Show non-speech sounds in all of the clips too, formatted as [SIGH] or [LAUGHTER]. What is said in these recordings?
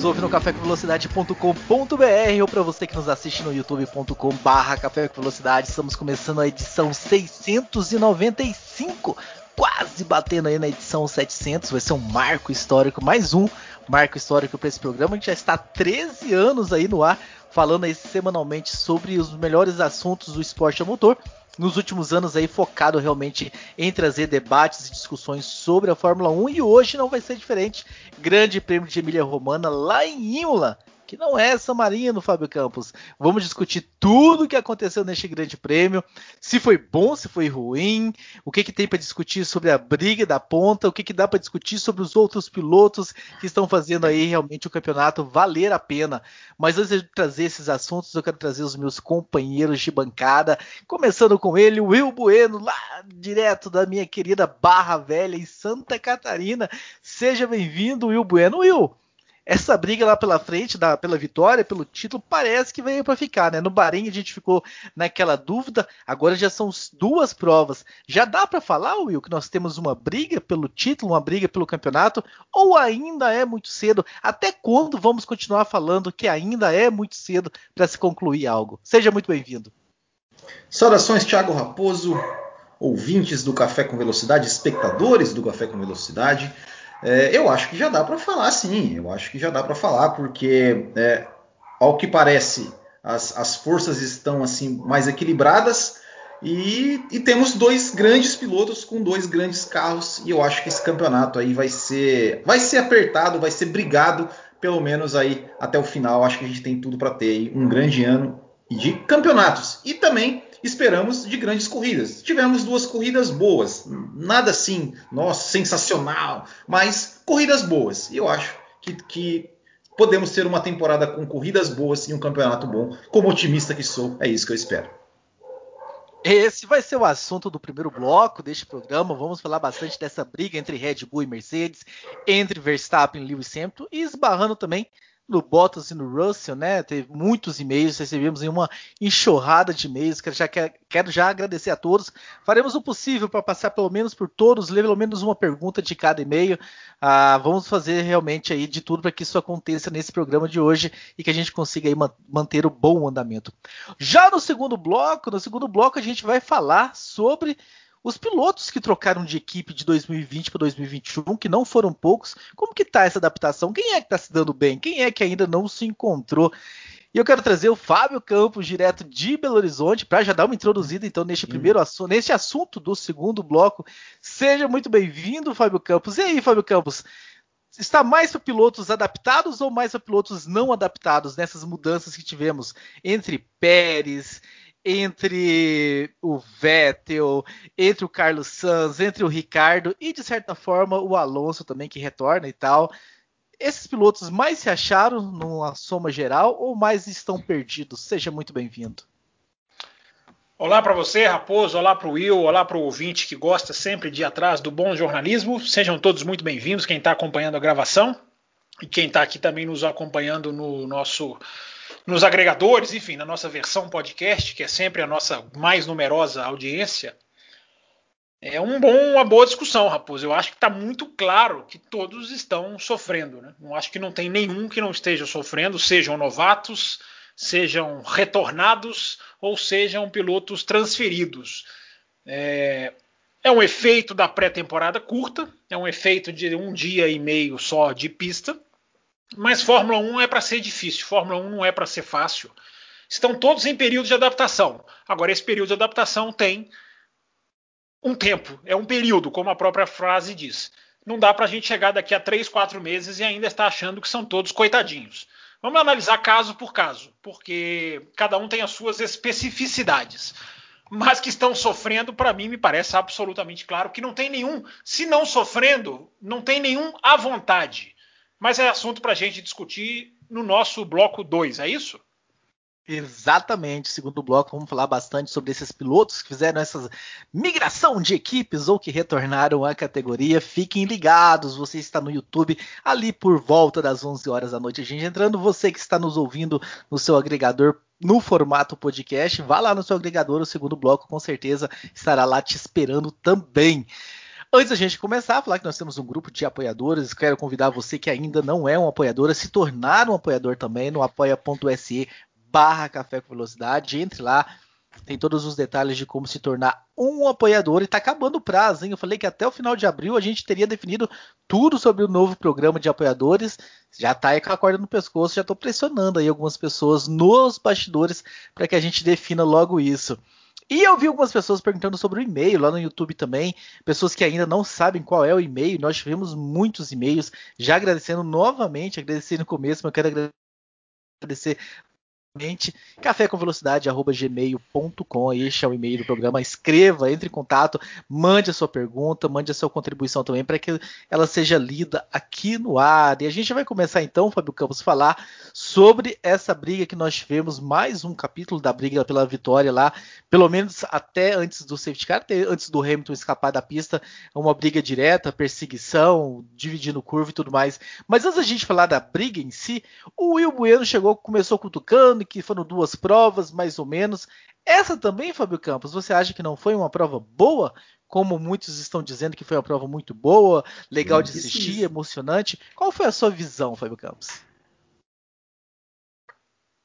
Nos ouve no cafécomvelocidade.com.br ou para você que nos assiste no youtube.com barra Café com Velocidade. Estamos começando a edição 695 quase batendo aí na edição 700, vai ser um marco histórico, mais um marco histórico para esse programa. A gente já está há 13 anos aí no ar, falando aí semanalmente sobre os melhores assuntos do esporte a motor. Nos últimos anos aí focado realmente em trazer debates e discussões sobre a Fórmula 1 e hoje não vai ser diferente. Grande Prêmio de Emília Romana lá em Imola que não é São Marino, Fábio Campos. Vamos discutir tudo o que aconteceu neste grande prêmio, se foi bom, se foi ruim, o que, que tem para discutir sobre a briga da ponta, o que, que dá para discutir sobre os outros pilotos que estão fazendo aí realmente o campeonato valer a pena. Mas antes de trazer esses assuntos, eu quero trazer os meus companheiros de bancada, começando com ele, Will Bueno, lá direto da minha querida Barra Velha em Santa Catarina. Seja bem-vindo, Will Bueno. Will, essa briga lá pela frente, da, pela vitória, pelo título, parece que veio para ficar, né? No Bahrein a gente ficou naquela dúvida, agora já são duas provas. Já dá para falar, Will, que nós temos uma briga pelo título, uma briga pelo campeonato, ou ainda é muito cedo? Até quando vamos continuar falando que ainda é muito cedo para se concluir algo? Seja muito bem-vindo. Saudações, Thiago Raposo, ouvintes do Café com Velocidade, espectadores do Café com Velocidade. É, eu acho que já dá para falar, sim. Eu acho que já dá para falar, porque é, ao que parece as, as forças estão assim mais equilibradas e, e, temos dois grandes pilotos com dois grandes carros e eu acho que esse campeonato aí vai ser vai ser apertado, vai ser brigado pelo menos aí até o final. Acho que a gente tem tudo para ter um grande ano de campeonatos e também esperamos de grandes corridas. Tivemos duas corridas boas, nada assim, nossa, sensacional, mas corridas boas. E eu acho que, que podemos ter uma temporada com corridas boas e um campeonato bom. Como otimista que sou, é isso que eu espero. Esse vai ser o assunto do primeiro bloco deste programa. Vamos falar bastante dessa briga entre Red Bull e Mercedes, entre Verstappen e Lewis Hamilton e esbarrando também no Bottas e no Russell, né? Teve muitos e-mails, recebemos uma enxurrada de e-mails. Quero já, quero já agradecer a todos. Faremos o possível para passar pelo menos por todos, ler pelo menos uma pergunta de cada e-mail. Ah, vamos fazer realmente aí de tudo para que isso aconteça nesse programa de hoje e que a gente consiga aí manter o bom andamento. Já no segundo bloco, no segundo bloco a gente vai falar sobre os pilotos que trocaram de equipe de 2020 para 2021, que não foram poucos, como que tá essa adaptação? Quem é que está se dando bem? Quem é que ainda não se encontrou? E eu quero trazer o Fábio Campos, direto de Belo Horizonte, para já dar uma introduzida então neste primeiro assunto, neste assunto do segundo bloco. Seja muito bem-vindo, Fábio Campos. E aí, Fábio Campos? Está mais para pilotos adaptados ou mais para pilotos não adaptados nessas mudanças que tivemos entre Pérez, entre o Vettel, entre o Carlos Sanz, entre o Ricardo e de certa forma o Alonso também que retorna e tal. Esses pilotos mais se acharam numa soma geral ou mais estão perdidos? Seja muito bem-vindo. Olá para você, Raposo, olá para o Will, olá para o ouvinte que gosta sempre de ir atrás do bom jornalismo. Sejam todos muito bem-vindos, quem está acompanhando a gravação e quem está aqui também nos acompanhando no nosso nos agregadores, enfim, na nossa versão podcast, que é sempre a nossa mais numerosa audiência. É um bom, uma boa discussão, Raposo. Eu acho que está muito claro que todos estão sofrendo. Né? Não acho que não tem nenhum que não esteja sofrendo, sejam novatos, sejam retornados ou sejam pilotos transferidos. É, é um efeito da pré-temporada curta, é um efeito de um dia e meio só de pista. Mas Fórmula 1 é para ser difícil, Fórmula 1 não é para ser fácil. Estão todos em período de adaptação. Agora, esse período de adaptação tem um tempo, é um período, como a própria frase diz. Não dá para a gente chegar daqui a 3, 4 meses e ainda estar achando que são todos coitadinhos. Vamos analisar caso por caso, porque cada um tem as suas especificidades. Mas que estão sofrendo, para mim, me parece absolutamente claro que não tem nenhum, se não sofrendo, não tem nenhum à vontade. Mas é assunto para a gente discutir no nosso bloco 2, é isso? Exatamente, segundo bloco, vamos falar bastante sobre esses pilotos que fizeram essa migração de equipes ou que retornaram à categoria. Fiquem ligados, você está no YouTube ali por volta das 11 horas da noite. A gente entrando, você que está nos ouvindo no seu agregador no formato podcast, vá lá no seu agregador, o segundo bloco com certeza estará lá te esperando também. Antes da gente começar a falar que nós temos um grupo de apoiadores, quero convidar você que ainda não é um apoiador a se tornar um apoiador também no apoia.se barra Café com Velocidade. Entre lá, tem todos os detalhes de como se tornar um apoiador. E está acabando o prazo, hein? Eu falei que até o final de abril a gente teria definido tudo sobre o novo programa de apoiadores. Já está aí com a corda no pescoço, já estou pressionando aí algumas pessoas nos bastidores para que a gente defina logo isso. E eu vi algumas pessoas perguntando sobre o e-mail lá no YouTube também, pessoas que ainda não sabem qual é o e-mail. Nós tivemos muitos e-mails, já agradecendo novamente, agradeci no começo, mas eu quero agradecer café com velocidade gmail.com este é o e-mail do programa. Escreva entre em contato mande a sua pergunta mande a sua contribuição também para que ela seja lida aqui no ar. E a gente vai começar então Fábio Campos falar sobre essa briga que nós tivemos mais um capítulo da briga pela vitória lá pelo menos até antes do safety car antes do Hamilton escapar da pista uma briga direta perseguição dividindo curva e tudo mais. Mas antes da gente falar da briga em si o Will Bueno chegou começou cutucando que foram duas provas, mais ou menos. Essa também, Fábio Campos, você acha que não foi uma prova boa? Como muitos estão dizendo que foi uma prova muito boa, legal de assistir, emocionante. Qual foi a sua visão, Fábio Campos?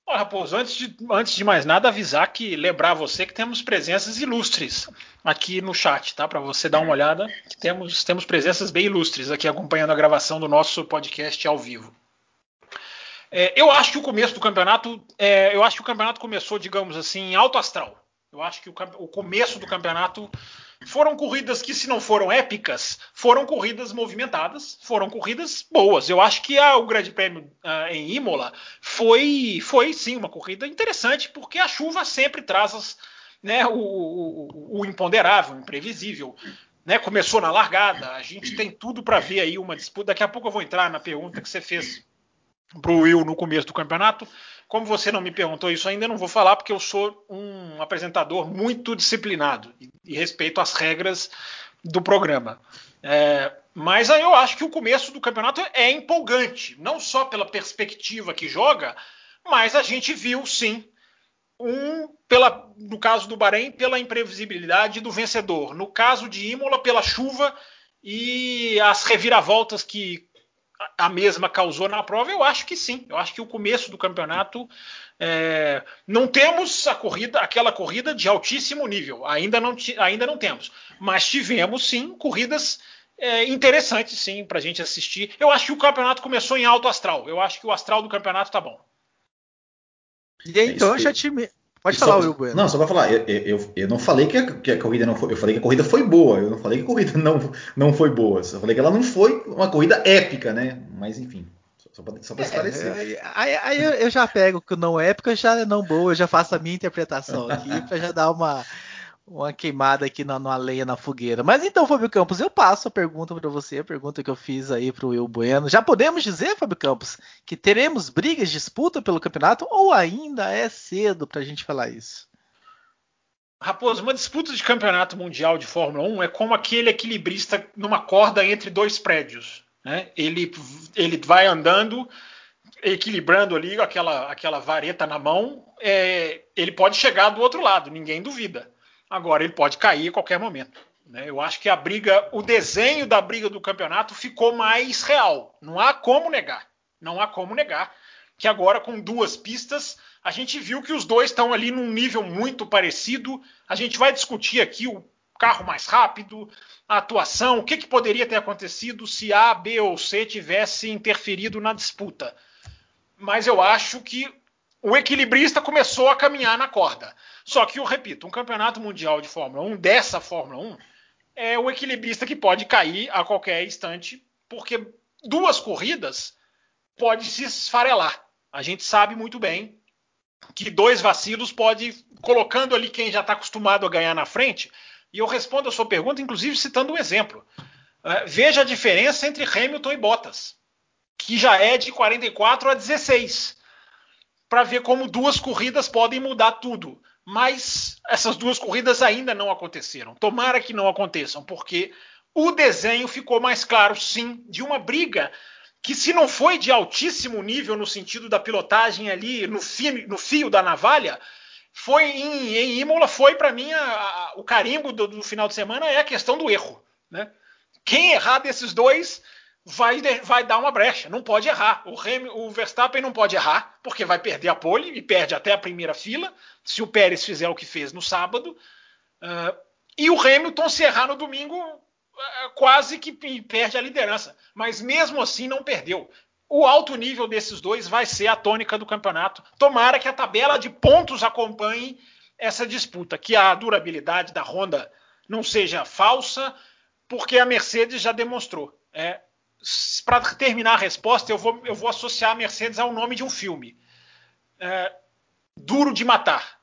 Olha, Raposo, antes de, antes de mais nada, avisar que lembrar você que temos presenças ilustres aqui no chat, tá? Para você dar uma olhada, que temos, temos presenças bem ilustres aqui acompanhando a gravação do nosso podcast ao vivo. É, eu acho que o começo do campeonato, é, eu acho que o campeonato começou, digamos assim, em alto astral. Eu acho que o, o, começo do campeonato foram corridas que, se não foram épicas, foram corridas movimentadas, foram corridas boas. Eu acho que a, o Grande Prêmio uh, em Imola foi, foi sim uma corrida interessante, porque a chuva sempre traz as, né, o, o, o imponderável, o imprevisível. Né, começou na largada, a gente tem tudo para ver aí uma disputa. Daqui a pouco eu vou entrar na pergunta que você fez para o Will no começo do campeonato. Como você não me perguntou isso ainda, não vou falar porque eu sou um apresentador muito disciplinado e, e respeito as regras do programa. É, mas aí eu acho que o começo do campeonato é empolgante, não só pela perspectiva que joga, mas a gente viu sim um pela no caso do Bahrein pela imprevisibilidade do vencedor, no caso de Imola pela chuva e as reviravoltas que a mesma causou na prova? Eu acho que sim. Eu acho que o começo do campeonato é, não temos a corrida, aquela corrida de altíssimo nível. Ainda não, ainda não temos, mas tivemos sim corridas é, interessantes sim para a gente assistir. Eu acho que o campeonato começou em alto astral. Eu acho que o astral do campeonato tá bom. E aí, então, já te, Pode falar, Will Bueno. Não, só para falar, eu, eu, eu, não falei que a, que a, corrida não foi. Eu falei que a corrida foi boa. Eu não falei que a corrida [LAUGHS] não, não foi boa. Só falei que ela não foi uma corrida épica, né? Mas enfim. Só para é, esclarecer. É, aí, aí eu, eu, já pego que não épica já é não boa, eu já faço a minha interpretação [LAUGHS] aqui para já dar uma, uma queimada aqui na, numa lenha na fogueira. Mas então, Fábio Campos, eu passo a pergunta para você, a pergunta que eu fiz aí para o Will Bueno. Já podemos dizer, Fábio Campos, que teremos brigas, disputa pelo campeonato ou ainda é cedo para a gente falar isso? Raposo, uma disputa de campeonato mundial de Fórmula 1 é como aquele equilibrista numa corda entre dois prédios. Né? Ele, ele vai andando, equilibrando ali aquela, aquela vareta na mão, é, ele pode chegar do outro lado, ninguém duvida. Agora ele pode cair a qualquer momento. Né? Eu acho que a briga, o desenho da briga do campeonato ficou mais real. Não há como negar. Não há como negar que agora com duas pistas a gente viu que os dois estão ali num nível muito parecido. A gente vai discutir aqui o carro mais rápido, a atuação, o que, que poderia ter acontecido se A, B ou C tivesse interferido na disputa. Mas eu acho que o equilibrista começou a caminhar na corda. Só que, eu repito, um campeonato mundial de Fórmula 1, dessa Fórmula 1, é o equilibrista que pode cair a qualquer instante, porque duas corridas pode se esfarelar. A gente sabe muito bem que dois vacilos pode, colocando ali quem já está acostumado a ganhar na frente, e eu respondo a sua pergunta, inclusive citando um exemplo. Uh, veja a diferença entre Hamilton e Bottas, que já é de 44 a 16 para ver como duas corridas podem mudar tudo. Mas essas duas corridas ainda não aconteceram. Tomara que não aconteçam, porque o desenho ficou mais claro, sim, de uma briga que, se não foi de altíssimo nível no sentido da pilotagem ali no fio, no fio da navalha, foi em, em Imola foi para mim a, a, o carimbo do, do, final de semana é a questão do erro, né? Quem errar desses dois vai, vai dar uma brecha, não pode errar. O, Rem, o Verstappen não pode errar porque vai perder a pole e perde até a primeira fila se o Pérez fizer o que fez no sábado. Uh, e o Hamilton se errar no domingo é, quase que perde a liderança, mas mesmo assim não perdeu. O alto nível desses dois vai ser a tônica do campeonato. Tomara que a tabela de pontos acompanhe essa disputa, que a durabilidade da Honda não seja falsa, porque a Mercedes já demonstrou. É, Para terminar a resposta, eu vou, eu vou, associar a Mercedes ao nome de um filme. É, Duro de Matar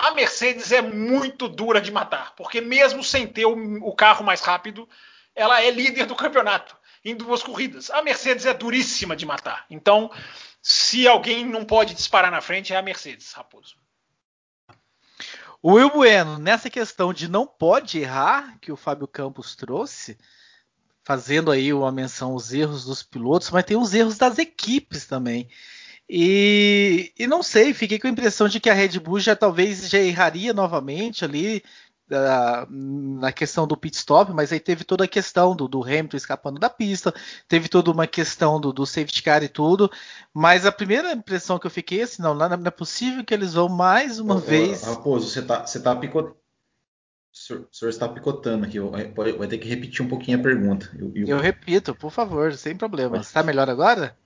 a Mercedes é muito dura de matar, porque mesmo sem ter o, o carro mais rápido, ela é líder do campeonato em duas corridas. A Mercedes é duríssima de matar. Então, se alguém não pode disparar na frente, é a Mercedes, Raposo. O Will Bueno, nessa questão de não pode errar, que o Fábio Campos trouxe, fazendo aí uma menção aos erros dos pilotos, mas tem os erros das equipes também. E, e, não sei, fiquei com a impressão de que a Red Bull já talvez já erraria novamente ali uh, na questão do pit stop, mas aí teve toda a questão do, do Hamilton escapando da pista, teve toda uma questão do, do, safety car e tudo, mas a primeira impressão que eu fiquei assim, não, não é possível que eles vão mais uma ô, vez. Raposo, você tá, você tá picotando. O senhor, o senhor está picotando aqui, vai, ter que repetir um pouquinho a pergunta. Eu, eu... eu repito, por favor, sem problema. Está melhor agora?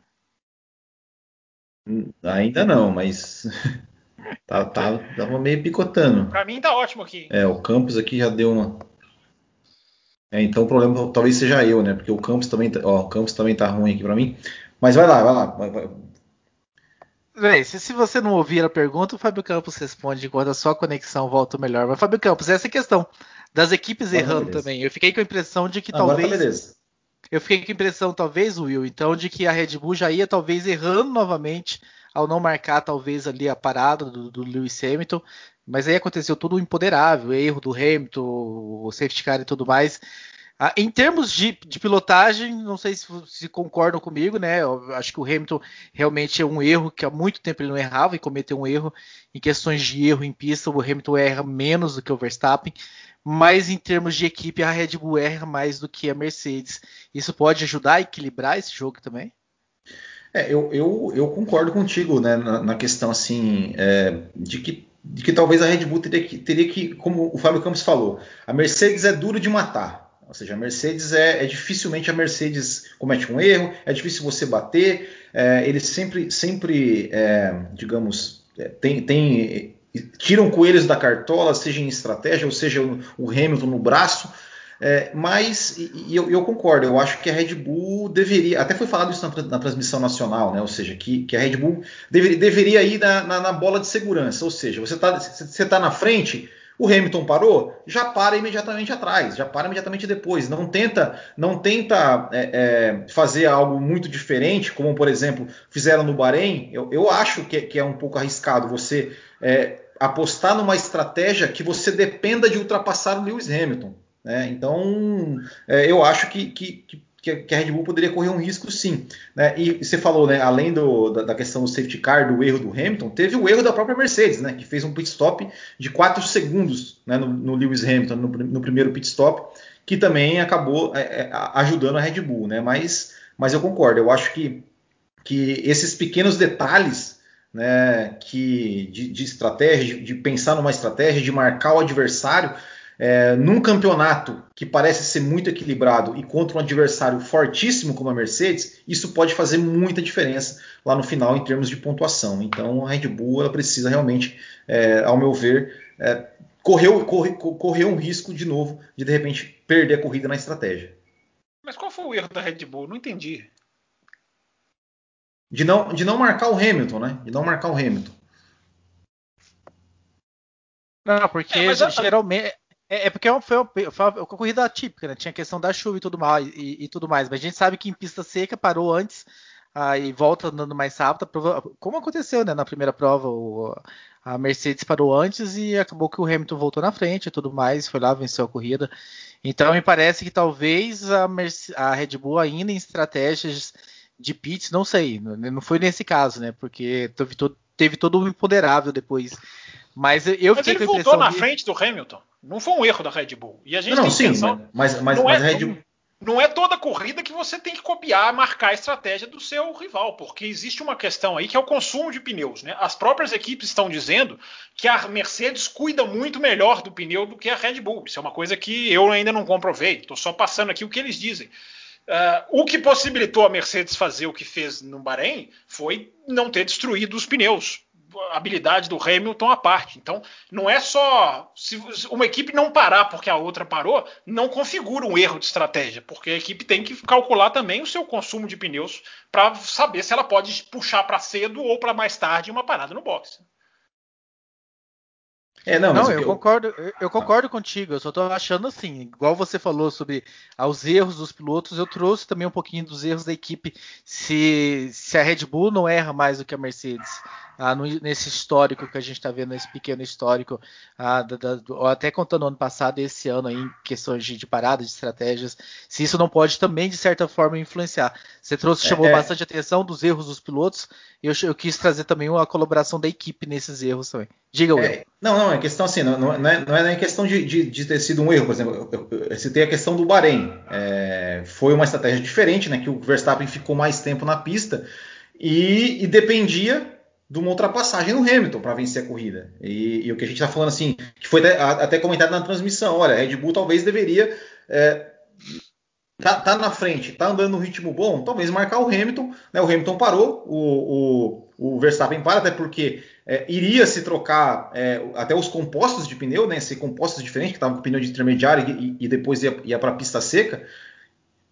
Ainda não, mas [LAUGHS] tá, tá, tava meio picotando. Pra mim tá ótimo aqui. É, o Campos aqui já deu uma. É, então o problema talvez seja eu, né? Porque o Campos também, tá, ó, o Campos também tá ruim aqui para mim. Mas vai lá, vai lá. Vai, vai. Bem, se, se, você não ouvir a pergunta, o Fábio Campos responde quando a sua conexão volta melhor. Mas, Fábio Campos, essa é a questão das equipes ah, errando beleza. também. Eu fiquei com a impressão de que tá talvez. Tá eu fiquei com a impressão, talvez, Will, então, de que a Red Bull já ia talvez errando novamente ao não marcar, talvez, ali a parada do, do Lewis Hamilton. Mas aí aconteceu tudo empoderável, erro do Hamilton, o safety car e tudo mais. Ah, em termos de, de, pilotagem, não sei se, se, concordam comigo, né? Eu acho que o Hamilton realmente é um erro que há muito tempo ele não errava e cometeu um erro em questões de erro em pista. O Hamilton erra menos do que o Verstappen, mas em termos de equipe, a Red Bull erra mais do que a Mercedes. Isso pode ajudar a equilibrar esse jogo também? É, eu, eu, eu concordo contigo né, na, na questão assim é, de, que, de que talvez a Red Bull teria que, teria que, como o Fábio Campos falou, a Mercedes é duro de matar. Ou seja, a Mercedes é, é dificilmente a Mercedes comete um erro, é difícil você bater, é, eles sempre, sempre é, digamos, é, tem, tem tiram coelhos da cartola, seja em estratégia, ou seja o Hamilton no braço. É, mas, e, e eu, eu, concordo, eu acho que a Red Bull deveria, até foi falado isso na, na transmissão nacional, né? Ou seja, que, que a Red Bull deveria, deveria ir na, na, na, bola de segurança. Ou seja, você está você tá na frente, o Hamilton parou, já para imediatamente atrás, já para imediatamente depois. Não tenta, não tenta é, é, fazer algo muito diferente, como por exemplo fizeram no Bahrein. Eu, eu acho que, que, é um pouco arriscado você é, apostar numa estratégia que você dependa de ultrapassar o Lewis Hamilton. Né? Então, é, eu acho que, que, que, a Red Bull poderia correr um risco sim. Né? E você falou, né, além do, da, da, questão do safety car, do erro do Hamilton, teve o erro da própria Mercedes, né, que fez um pit stop de 4 segundos né, no, no, Lewis Hamilton, no, no, primeiro pit stop, que também acabou é, é, ajudando a Red Bull. Né? Mas, mas eu concordo, eu acho que, que esses pequenos detalhes né, que, de, de estratégia, de, de, pensar numa estratégia, de marcar o adversário. É, num campeonato que parece ser muito equilibrado e contra um adversário fortíssimo como a Mercedes, isso pode fazer muita diferença lá no final em termos de pontuação. Então a Red Bull ela precisa realmente, é, ao meu ver, é, correr, correr, correr um risco de novo de de repente perder a corrida na estratégia. Mas qual foi o erro da Red Bull? Não entendi de não, de não marcar o Hamilton, né? De não marcar o Hamilton. Não, porque é, geralmente. É, é, porque é foi, uma, foi uma corrida típica, né? Tinha a questão da chuva e tudo, mal, e, e, tudo mais. Mas a gente sabe que em pista seca parou antes aí volta andando mais rápido, como aconteceu né, na primeira prova, o, a Mercedes parou antes e acabou que o Hamilton voltou na frente e tudo mais, foi lá, venceu a corrida. Então me parece que talvez a, Mercedes, a Red Bull ainda em estratégias de pits, não sei, não foi nesse caso, né? Porque teve todo, teve todo o imponderável depois. Mas eu mas ele voltou na de... frente do Hamilton. Não foi um erro da Red Bull. E a gente não, sim, mas, mas, não mas é, a Red Bull não é toda corrida que você tem que copiar, marcar a estratégia do seu rival, porque existe uma questão aí que é o consumo de pneus. Né? As próprias equipes estão dizendo que a Mercedes cuida muito melhor do pneu do que a Red Bull. Isso é uma coisa que eu ainda não comprovei, estou só passando aqui o que eles dizem. Uh, o que possibilitou a Mercedes fazer o que fez no Bahrein foi não ter destruído os pneus habilidade do Hamilton à parte. Então, não é só. Se uma equipe não parar porque a outra parou, não configura um erro de estratégia, porque a equipe tem que calcular também o seu consumo de pneus para saber se ela pode puxar para cedo ou para mais tarde uma parada no boxe. É, não, não eu, eu, concordo, eu concordo contigo. Eu só estou achando assim, igual você falou sobre os erros dos pilotos, eu trouxe também um pouquinho dos erros da equipe. Se, se a Red Bull não erra mais do que a Mercedes, ah, no, nesse histórico que a gente está vendo, nesse pequeno histórico, ah, da, da, até contando ano passado e esse ano aí, em questões de, de parada, de estratégias, se isso não pode também, de certa forma, influenciar. Você trouxe, chamou é, é. bastante atenção dos erros dos pilotos, e eu, eu, quis trazer também uma colaboração da equipe nesses erros também. Diga, Will. É, não, não, é questão assim, não, não, é, não é nem questão de, de, de, ter sido um erro, por exemplo, eu, eu, eu citei a questão do Bahrein. É, foi uma estratégia diferente, né, que o Verstappen ficou mais tempo na pista, e, e dependia de uma ultrapassagem no Hamilton para vencer a corrida. E, e, o que a gente está falando assim, que foi até, até, comentado na transmissão, olha, a Red Bull talvez deveria é, tá, tá, na frente, tá andando no ritmo bom, talvez marcar o Hamilton. Né, o Hamilton parou, o, o, o Verstappen para, até porque é, iria se trocar é, até os compostos de pneu, né, ser compostos diferentes, que estavam com pneu de intermediário e, e depois ia, ia para a pista seca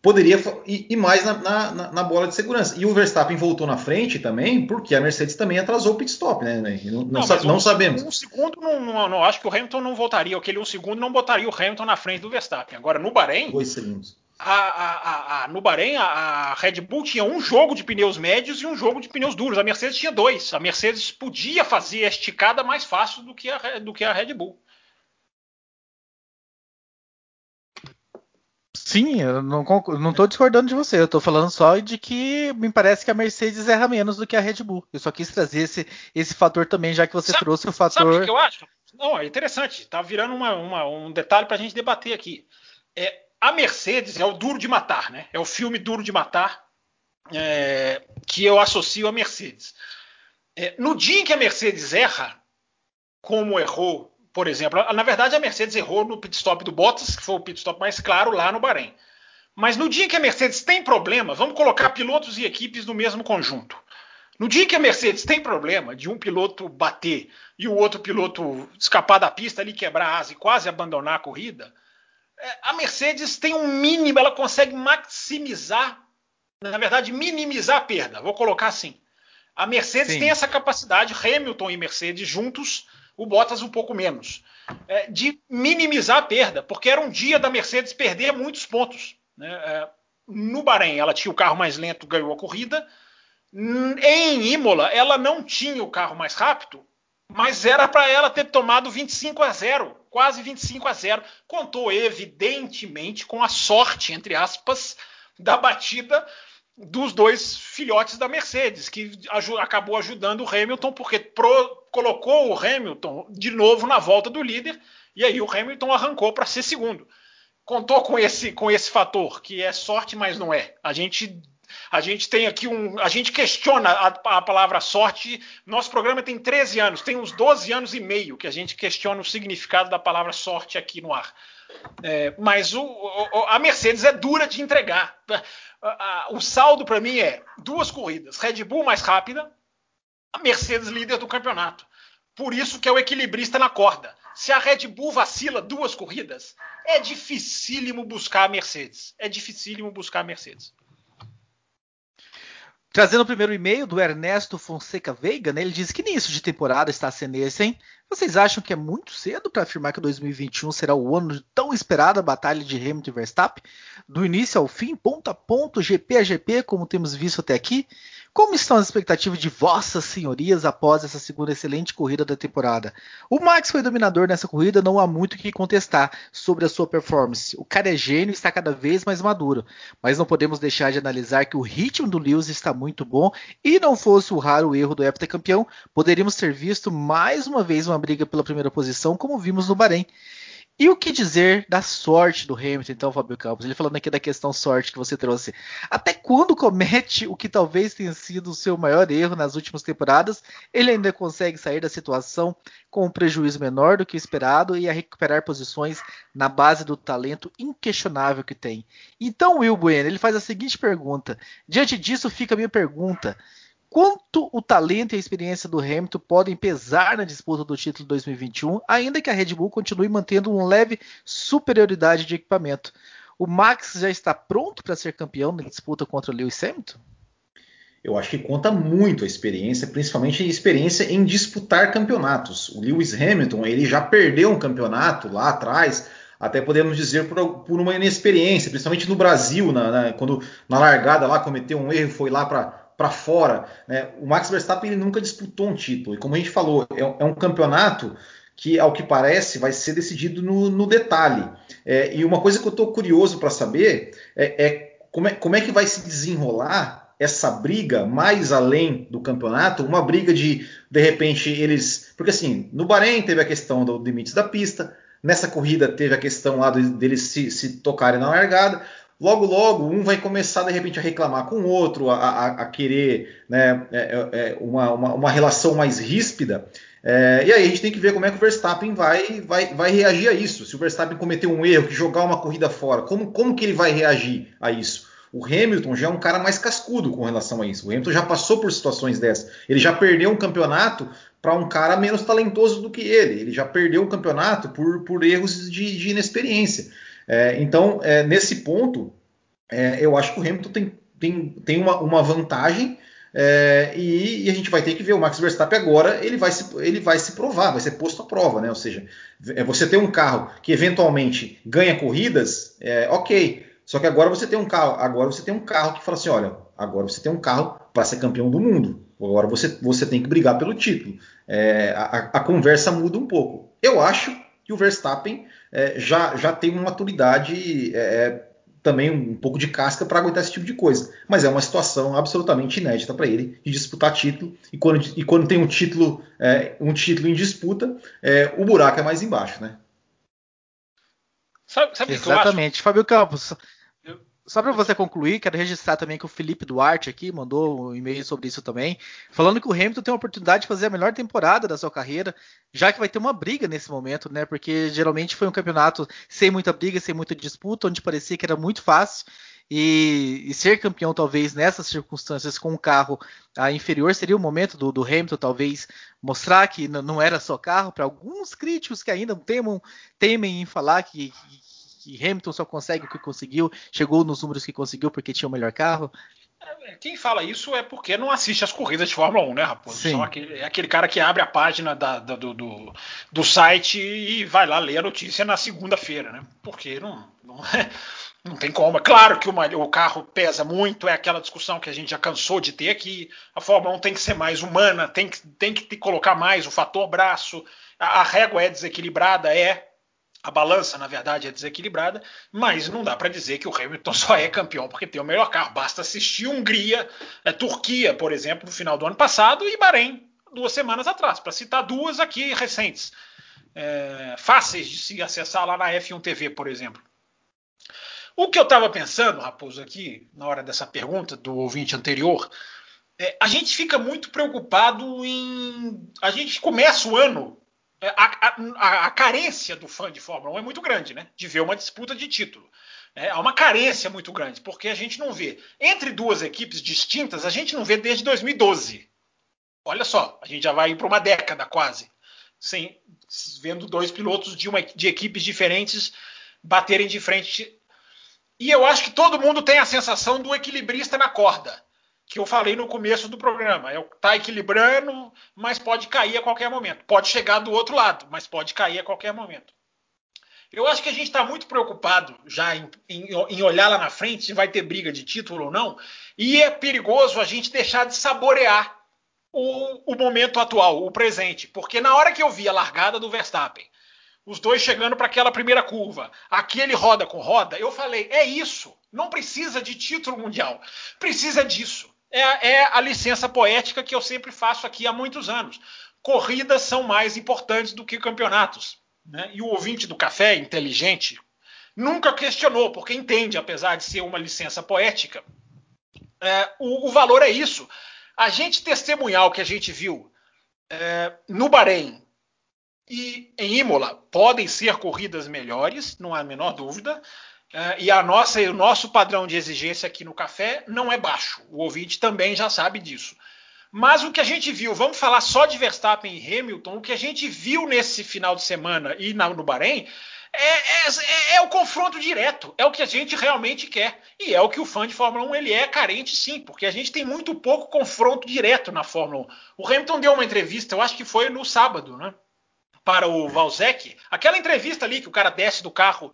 poderia ir, ir mais na, na, na, bola de segurança. E o Verstappen voltou na frente também, porque a Mercedes também atrasou o pit stop, né? Não, não, não, não um, sabemos. Um segundo, não, não, não, acho que o Hamilton não voltaria, aquele um segundo não botaria o Hamilton na frente do Verstappen. Agora, no Bahrein. Dois segundos. A, a, a, no Bahrein, a, Red Bull tinha um jogo de pneus médios e um jogo de pneus duros. A Mercedes tinha dois. A Mercedes podia fazer a esticada mais fácil do que a, do que a Red Bull. Sim, eu não, não tô discordando de você, eu tô falando só de que me parece que a Mercedes erra menos do que a Red Bull. Eu só quis trazer esse, esse fator também, já que você sabe, trouxe o fator. Sabe o que eu acho? Não, é interessante, tá virando uma, uma, um detalhe pra gente debater aqui. É, a Mercedes é o duro de matar, né? É o filme duro de matar é, que eu associo à Mercedes. É, no dia em que a Mercedes erra, como errou por exemplo, na verdade a Mercedes errou no pit stop do Bottas, que foi o pit stop mais claro lá no Bahrein. Mas no dia que a Mercedes tem problema, vamos colocar pilotos e equipes no mesmo conjunto. No dia que a Mercedes tem problema de um piloto bater e o outro piloto escapar da pista ali, quebrar a asa e quase abandonar a corrida, a Mercedes tem um mínimo, ela consegue maximizar, na verdade, minimizar a perda. Vou colocar assim. A Mercedes Sim. tem essa capacidade, Hamilton e Mercedes juntos, o Bottas um pouco menos, é, de minimizar a perda, porque era um dia da Mercedes perder muitos pontos. Né? É, no Bahrein, ela tinha o carro mais lento, ganhou a corrida. Em Imola, ela não tinha o carro mais rápido, mas era para ela ter tomado 25 a 0, quase 25 a 0. Contou, evidentemente, com a sorte, entre aspas, da batida dos dois filhotes da Mercedes, que acabou ajudando o Hamilton, porque colocou o Hamilton de novo na volta do líder, e aí o Hamilton arrancou para ser segundo. Contou com esse, com esse fator, que é sorte, mas não é. A gente a gente tem aqui um. A gente questiona a, a, palavra sorte. Nosso programa tem 13 anos, tem uns 12 anos e meio que a gente questiona o significado da palavra sorte aqui no ar. É, mas o, o, a Mercedes é dura de entregar o saldo para mim é duas corridas, Red Bull mais rápida, a Mercedes líder do campeonato. Por isso que é o equilibrista na corda. Se a Red Bull vacila duas corridas, é dificílimo buscar a Mercedes. É dificílimo buscar a Mercedes. Trazendo o primeiro e-mail do Ernesto Fonseca Veiga, né, ele diz que início de temporada está sendo esse, hein? Vocês acham que é muito cedo para afirmar que 2021 será o ano de tão esperada batalha de Hamilton e Verstappen? Do início ao fim, ponto a ponto, GP a GP, como temos visto até aqui? Como estão as expectativas de vossas senhorias após essa segunda excelente corrida da temporada? O Max foi dominador nessa corrida, não há muito o que contestar sobre a sua performance. O cara é gênio e está cada vez mais maduro, mas não podemos deixar de analisar que o ritmo do Lewis está muito bom e não fosse o raro erro do heptacampeão, poderíamos ter visto mais uma vez uma briga pela primeira posição, como vimos no Bahrein. E o que dizer da sorte do Hamilton, então, Fábio Campos? Ele falando aqui da questão sorte que você trouxe. Até quando comete o que talvez tenha sido o seu maior erro nas últimas temporadas, ele ainda consegue sair da situação com um prejuízo menor do que o esperado e a recuperar posições na base do talento inquestionável que tem. Então, Will Bueno, ele faz a seguinte pergunta. Diante disso, fica a minha pergunta quanto o talento e a experiência do Hamilton podem pesar na disputa do título 2021, ainda que a Red Bull continue mantendo uma leve superioridade de equipamento. O Max já está pronto para ser campeão na disputa contra o Lewis Hamilton? Eu acho que conta muito a experiência, principalmente a experiência em disputar campeonatos. O Lewis Hamilton ele já perdeu um campeonato lá atrás, até podemos dizer por, por uma inexperiência, principalmente no Brasil, na, na, quando na largada lá cometeu um erro, foi lá para para fora. Né? O Max Verstappen ele nunca disputou um título. E como a gente falou, é, é um campeonato que, ao que parece, vai ser decidido no, no detalhe. É, e uma coisa que eu estou curioso para saber é, é, como é como é que vai se desenrolar essa briga mais além do campeonato, uma briga de, de repente, eles. Porque assim, no Bahrein teve a questão dos limites da pista, nessa corrida teve a questão lá deles se, se tocarem na largada logo, logo, um vai começar de repente a reclamar com o outro, a, a, a querer né, é, é, é, uma, uma, uma, relação mais ríspida. É, e aí a gente tem que ver como é que o Verstappen vai, vai, vai reagir a isso. Se o Verstappen cometer um erro, que jogar uma corrida fora, como, como que ele vai reagir a isso? O Hamilton já é um cara mais cascudo com relação a isso. O Hamilton já passou por situações dessas. Ele já perdeu um campeonato para um cara menos talentoso do que ele. Ele já perdeu o campeonato por, por erros de, de inexperiência. É, então, é, nesse ponto, é, eu acho que o Hamilton tem, tem, tem uma, uma vantagem é, e, e, a gente vai ter que ver o Max Verstappen agora, ele vai, se, ele vai se provar, vai ser posto à prova, né? Ou seja, é, você tem um carro que eventualmente ganha corridas, é, ok. Só que agora você tem um carro, agora você tem um carro que fala assim, olha, agora você tem um carro para ser campeão do mundo. Agora você, você tem que brigar pelo título. É, a, a, conversa muda um pouco. Eu acho o Verstappen é, já, já tem uma maturidade, é, também um pouco de casca para aguentar esse tipo de coisa. Mas é uma situação absolutamente inédita para ele de disputar título. E quando, e quando tem um título, é, um título em disputa, é, o buraco é mais embaixo, né? Sabe, sabe Exatamente, Fábio Campos. Só para você concluir, quero registrar também que o Felipe Duarte aqui mandou um e-mail sobre isso também, falando que o Hamilton tem a oportunidade de fazer a melhor temporada da sua carreira, já que vai ter uma briga nesse momento, né? Porque geralmente foi um campeonato sem muita briga, sem muita disputa, onde parecia que era muito fácil. E, e ser campeão, talvez, nessas circunstâncias, com um carro ah, inferior, seria o momento do, do Hamilton, talvez, mostrar que não era só carro, para alguns críticos que ainda temam, temem em falar que, que Hamilton só consegue o que conseguiu, chegou nos números que conseguiu porque tinha o melhor carro? É, quem fala isso é porque não assiste as corridas de Fórmula 1, né, Raposo? São aquele, é aquele cara que abre a página da, da, do, do, do, site e vai lá ler a notícia na segunda-feira, né? Porque não, não, [LAUGHS] é, não tem como. É claro que uma, o carro pesa muito, é aquela discussão que a gente já cansou de ter aqui. A Fórmula 1 tem que ser mais humana, tem que, tem que colocar mais o fator braço. A, a régua é desequilibrada, é a balança, na verdade, é desequilibrada, mas não dá para dizer que o Hamilton [LAUGHS] só é campeão porque tem o melhor carro. Basta assistir Hungria, é, Turquia, por exemplo, no final do ano passado, e Bahrein, duas semanas atrás, para citar duas aqui recentes, é, fáceis de se acessar lá na F1 TV, por exemplo. O que eu estava pensando, Raposo, aqui, na hora dessa pergunta do ouvinte anterior, é, a gente fica muito preocupado em. A gente começa o ano a, a, a, carência do fã de Fórmula 1 é muito grande, né? De ver uma disputa de título. É, há uma carência muito grande, porque a gente não vê. Entre duas equipes distintas, a gente não vê desde 2012. Olha só, a gente já vai para uma década quase, sem, vendo dois pilotos de, uma, de equipes diferentes baterem de frente. E eu acho que todo mundo tem a sensação do equilibrista na corda. Que eu falei no começo do programa. É tá equilibrando, mas pode cair a qualquer momento. Pode chegar do outro lado, mas pode cair a qualquer momento. Eu acho que a gente está muito preocupado já em, em, em, olhar lá na frente se vai ter briga de título ou não, e é perigoso a gente deixar de saborear o, o momento atual, o presente, porque na hora que eu vi a largada do Verstappen, os dois chegando para aquela primeira curva, aquele roda com roda, eu falei: é isso, não precisa de título mundial, precisa disso. É, é a licença poética que eu sempre faço aqui há muitos anos. Corridas são mais importantes do que campeonatos né? e o ouvinte do café, inteligente, nunca questionou, porque entende, apesar de ser uma licença poética, é, o, o, valor é isso. A gente testemunhar o que a gente viu é, no Bahrein e em Imola podem ser corridas melhores, não há a menor dúvida. É, e a nossa, o nosso padrão de exigência aqui no café não é baixo. O ouvinte também já sabe disso. Mas o que a gente viu, vamos falar só de Verstappen e Hamilton, o que a gente viu nesse final de semana e no Bahrein é, é, é, o confronto direto, é o que a gente realmente quer. E é o que o fã de Fórmula 1 ele é carente, sim, porque a gente tem muito pouco confronto direto na Fórmula 1. O Hamilton deu uma entrevista, eu acho que foi no sábado, né? Para o Valzec, aquela entrevista ali que o cara desce do carro.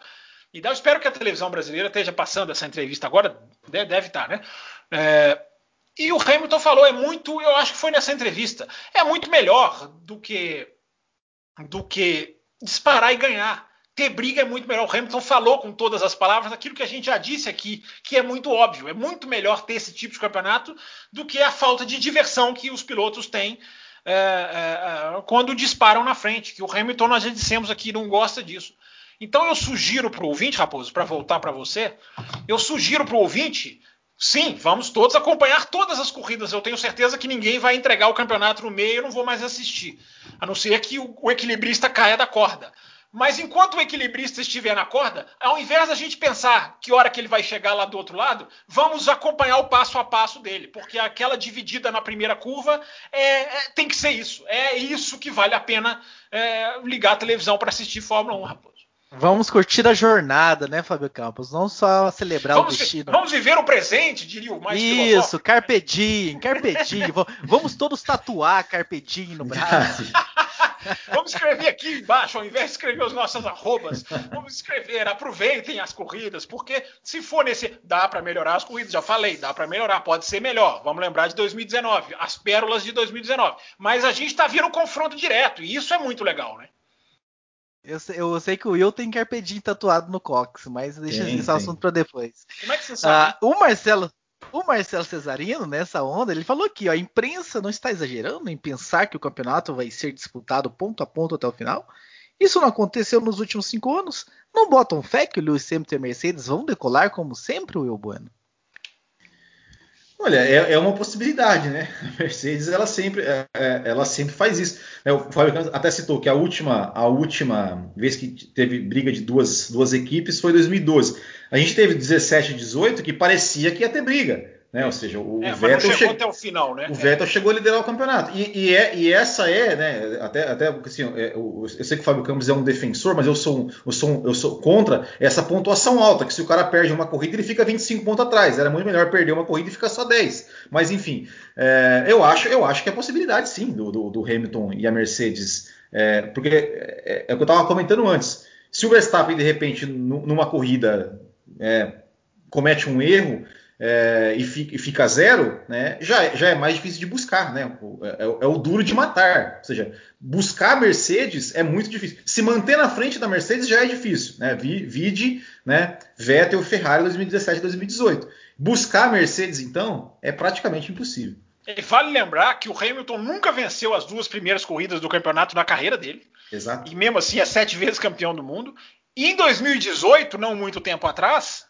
E eu espero que a televisão brasileira esteja passando essa entrevista agora, deve estar, né? É, e o Hamilton falou, é muito, eu acho que foi nessa entrevista, é muito melhor do que do que disparar e ganhar. Ter briga é muito melhor. O Hamilton falou com todas as palavras aquilo que a gente já disse aqui, que é muito óbvio. É muito melhor ter esse tipo de campeonato do que a falta de diversão que os pilotos têm é, é, é quando disparam na frente. Que o Hamilton, nós já dissemos aqui, não gosta disso. Então eu sugiro para o ouvinte, Raposo, para voltar para você, eu sugiro para o ouvinte Sim, vamos todos acompanhar todas as corridas. Eu tenho certeza que ninguém vai entregar o campeonato no meio, eu não vou mais assistir. A não ser que o, o equilibrista caia da corda. Mas enquanto o equilibrista estiver na corda, ao invés da gente pensar que hora que ele vai chegar lá do outro lado, vamos acompanhar o passo a passo dele, porque aquela dividida na primeira curva é, é, tem que ser isso. É isso que vale a pena é, ligar a televisão para assistir Fórmula 1, Raposo. Vamos curtir a jornada, né, Fábio Campos? Não só celebrar vamos, o destino. Vamos viver o presente, diria o mais Isso, Carpe Diem, Carpe Diem. vamos todos tatuar Carpe Diem no braço. [LAUGHS] vamos escrever aqui embaixo, ao invés de escrever os nossos arrobas, vamos escrever, aproveitem as corridas, porque se for nesse, dá para melhorar as corridas, já falei, dá para melhorar, pode ser melhor. Vamos lembrar de 2019, as pérolas de 2019. Mas a gente está vendo um confronto direto, e isso é muito legal, né? Eu sei, eu sei, que o Will tem carpedinho tatuado no cox, mas deixa tem, esse assunto para depois. Como é que você sabe? Ah, o Marcelo, o Marcelo Cesarino, nessa onda, ele falou aqui, ó, a imprensa não está exagerando em pensar que o campeonato vai ser disputado ponto a ponto até o final. Isso não aconteceu nos últimos cinco anos. Não botam fé que o Lewis Hamilton e a Mercedes vão decolar como sempre, Will Bueno? Olha, é, é, uma possibilidade, né? A Mercedes ela sempre, é, é ela sempre faz isso. É, o Fábio até citou que a última, a última vez que teve briga de duas, duas equipes foi 2012. A gente teve 17 e 18 que parecia que ia ter briga. Né? Ou seja, o, é, Vettel chegou até o final, né? O Vettel é. chegou a liderar o campeonato. E, e, é, e essa é, né? Até, até assim, é, eu, eu, sei que o Fábio Campos é um defensor, mas eu sou, eu sou, eu sou contra essa pontuação alta, que se o cara perde uma corrida, ele fica 25 pontos atrás. Era muito melhor perder uma corrida e ficar só 10. Mas enfim, é, eu acho, eu acho que é possibilidade sim do, do, do Hamilton e a Mercedes. É, porque é, é, o que eu estava comentando antes. Se o Verstappen, de repente, numa corrida comete um erro, é, e, fica, zero, né, já, já é mais difícil de buscar, né? É, é, é, o duro de matar. Ou seja, buscar a Mercedes é muito difícil. Se manter na frente da Mercedes já é difícil, né? Vide, né? Vettel, Ferrari 2017 2018. Buscar a Mercedes, então, é praticamente impossível. E vale lembrar que o Hamilton nunca venceu as duas primeiras corridas do campeonato na carreira dele. Exato. E mesmo assim é sete vezes campeão do mundo. E em 2018, não muito tempo atrás,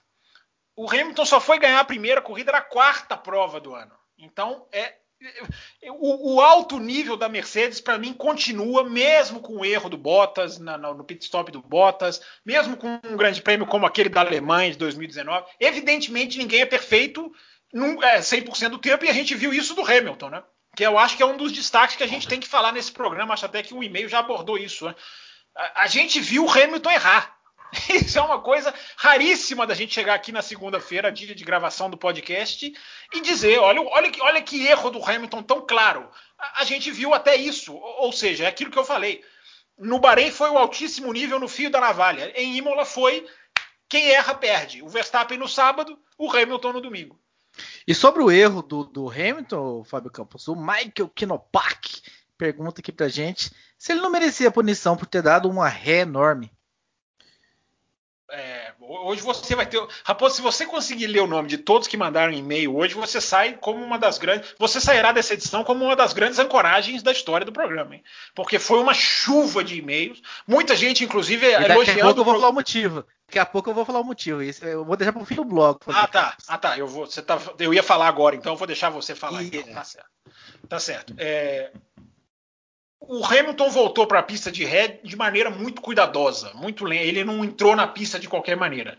o Hamilton só foi ganhar a primeira corrida na quarta prova do ano. Então, é o, o alto nível da Mercedes, para mim, continua, mesmo com o erro do Bottas, na, no pit stop do Bottas, mesmo com um grande prêmio como aquele da Alemanha de 2019. Evidentemente, ninguém é perfeito num, é, 100% do tempo, e a gente viu isso do Hamilton, né? Que eu acho que é um dos destaques que a gente tem que falar nesse programa. Acho até que o e-mail já abordou isso. Né? A, a gente viu o Hamilton errar. [LAUGHS] Isso é uma coisa raríssima da gente chegar aqui na segunda-feira, dia de gravação do podcast, e dizer: olha, olha, olha que erro do Hamilton tão claro. A, a gente viu até isso. Ou seja, é aquilo que eu falei. No Bahrein foi o altíssimo nível no fio da navalha. Em Imola foi quem erra perde. O Verstappen no sábado, o Hamilton no domingo. E sobre o erro do, do Hamilton, Fábio Campos, o Michael Kinopak pergunta aqui pra gente se ele não merecia punição por ter dado uma ré enorme. É, hoje você vai ter. Raposo, se você conseguir ler o nome de todos que mandaram e-mail hoje, você sai como uma das grandes. Você sairá dessa edição como uma das grandes ancoragens da história do programa, hein? Porque foi uma chuva de e-mails. Muita gente, inclusive, e daqui elogiando. Daqui a pouco eu vou falar o motivo. Daqui a pouco eu vou falar o motivo. Isso eu vou deixar para o fim do blog. Ah, tá. Ah, tá. Eu, vou, você tá. eu ia falar agora, então eu vou deixar você falar. E... Então. Tá certo. Tá certo. É, o Hamilton voltou para a pista de ré de maneira muito cuidadosa, muito lenta. Ele não entrou na pista de qualquer maneira.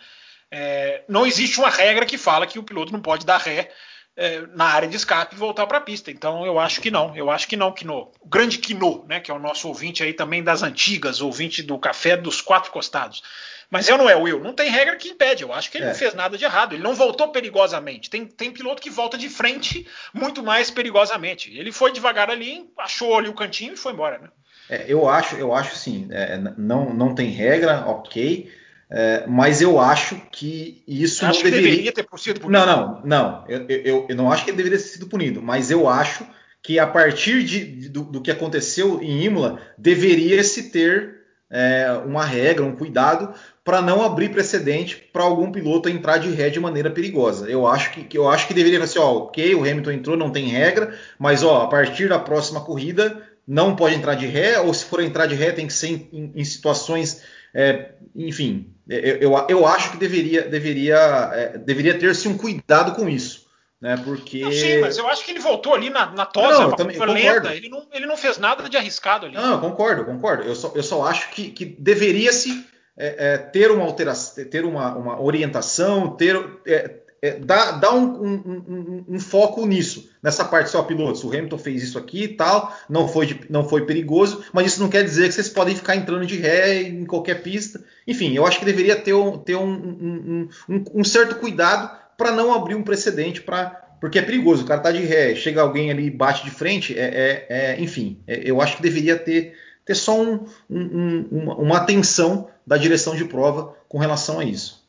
É, não existe uma regra que fala que o piloto não pode dar ré é, na área de escape e voltar para a pista. Então eu acho que não. Eu acho que não, Kino. O grande Kino, né, que é o nosso ouvinte aí também das antigas, ouvinte do café dos quatro costados. Mas eu não é Will. Não tem regra que impede. Eu acho que ele é. não fez nada de errado. Ele não voltou perigosamente. Tem, tem piloto que volta de frente muito mais perigosamente. Ele foi devagar ali, achou ali o cantinho e foi embora, né? É, eu acho, eu acho sim. É, não, não tem regra, ok. É, mas eu acho que isso acho não que deveria... deveria ter sido punido. Não, não, não. Eu, eu, eu, não acho que ele deveria ter sido punido, mas eu acho que a partir de, do, do que aconteceu em Imola, deveria se ter é, uma regra, um cuidado para não abrir precedente para algum piloto entrar de ré de maneira perigosa. Eu acho que, eu acho que deveria ser, ó, ok, o Hamilton entrou, não tem regra, mas ó, a partir da próxima corrida não pode entrar de ré, ou se for entrar de ré tem que ser em, em situações, é, enfim, eu, eu, eu, acho que deveria, deveria, é, deveria ter-se um cuidado com isso. Né, porque... Não, mas eu acho que ele voltou ali na, na tosa, não, também, lenta, ele não, ele não fez nada de arriscado ali. Não, concordo, concordo. Eu só, eu só acho que, que deveria-se é, é, ter uma alteração, ter uma, uma orientação, ter é, é, dar, dar um, um, um, um, foco nisso, nessa parte só pilotos. O Hamilton fez isso aqui e tal, não foi, de, não foi perigoso, mas isso não quer dizer que vocês podem ficar entrando de ré em qualquer pista. Enfim, eu acho que deveria ter um, ter um, um certo cuidado para não abrir um precedente para. Porque é perigoso, o cara tá de ré, chega alguém ali e bate de frente, é, é, é enfim, é, eu acho que deveria ter, ter só uma, uma atenção da direção de prova com relação a isso.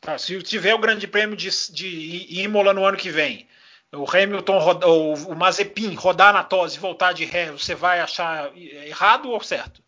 Tá, se tiver o Grande Prêmio de, de Imola no ano que vem, o Hamilton roda, o Mazepin rodar na tosse e voltar de ré, você vai achar errado ou certo?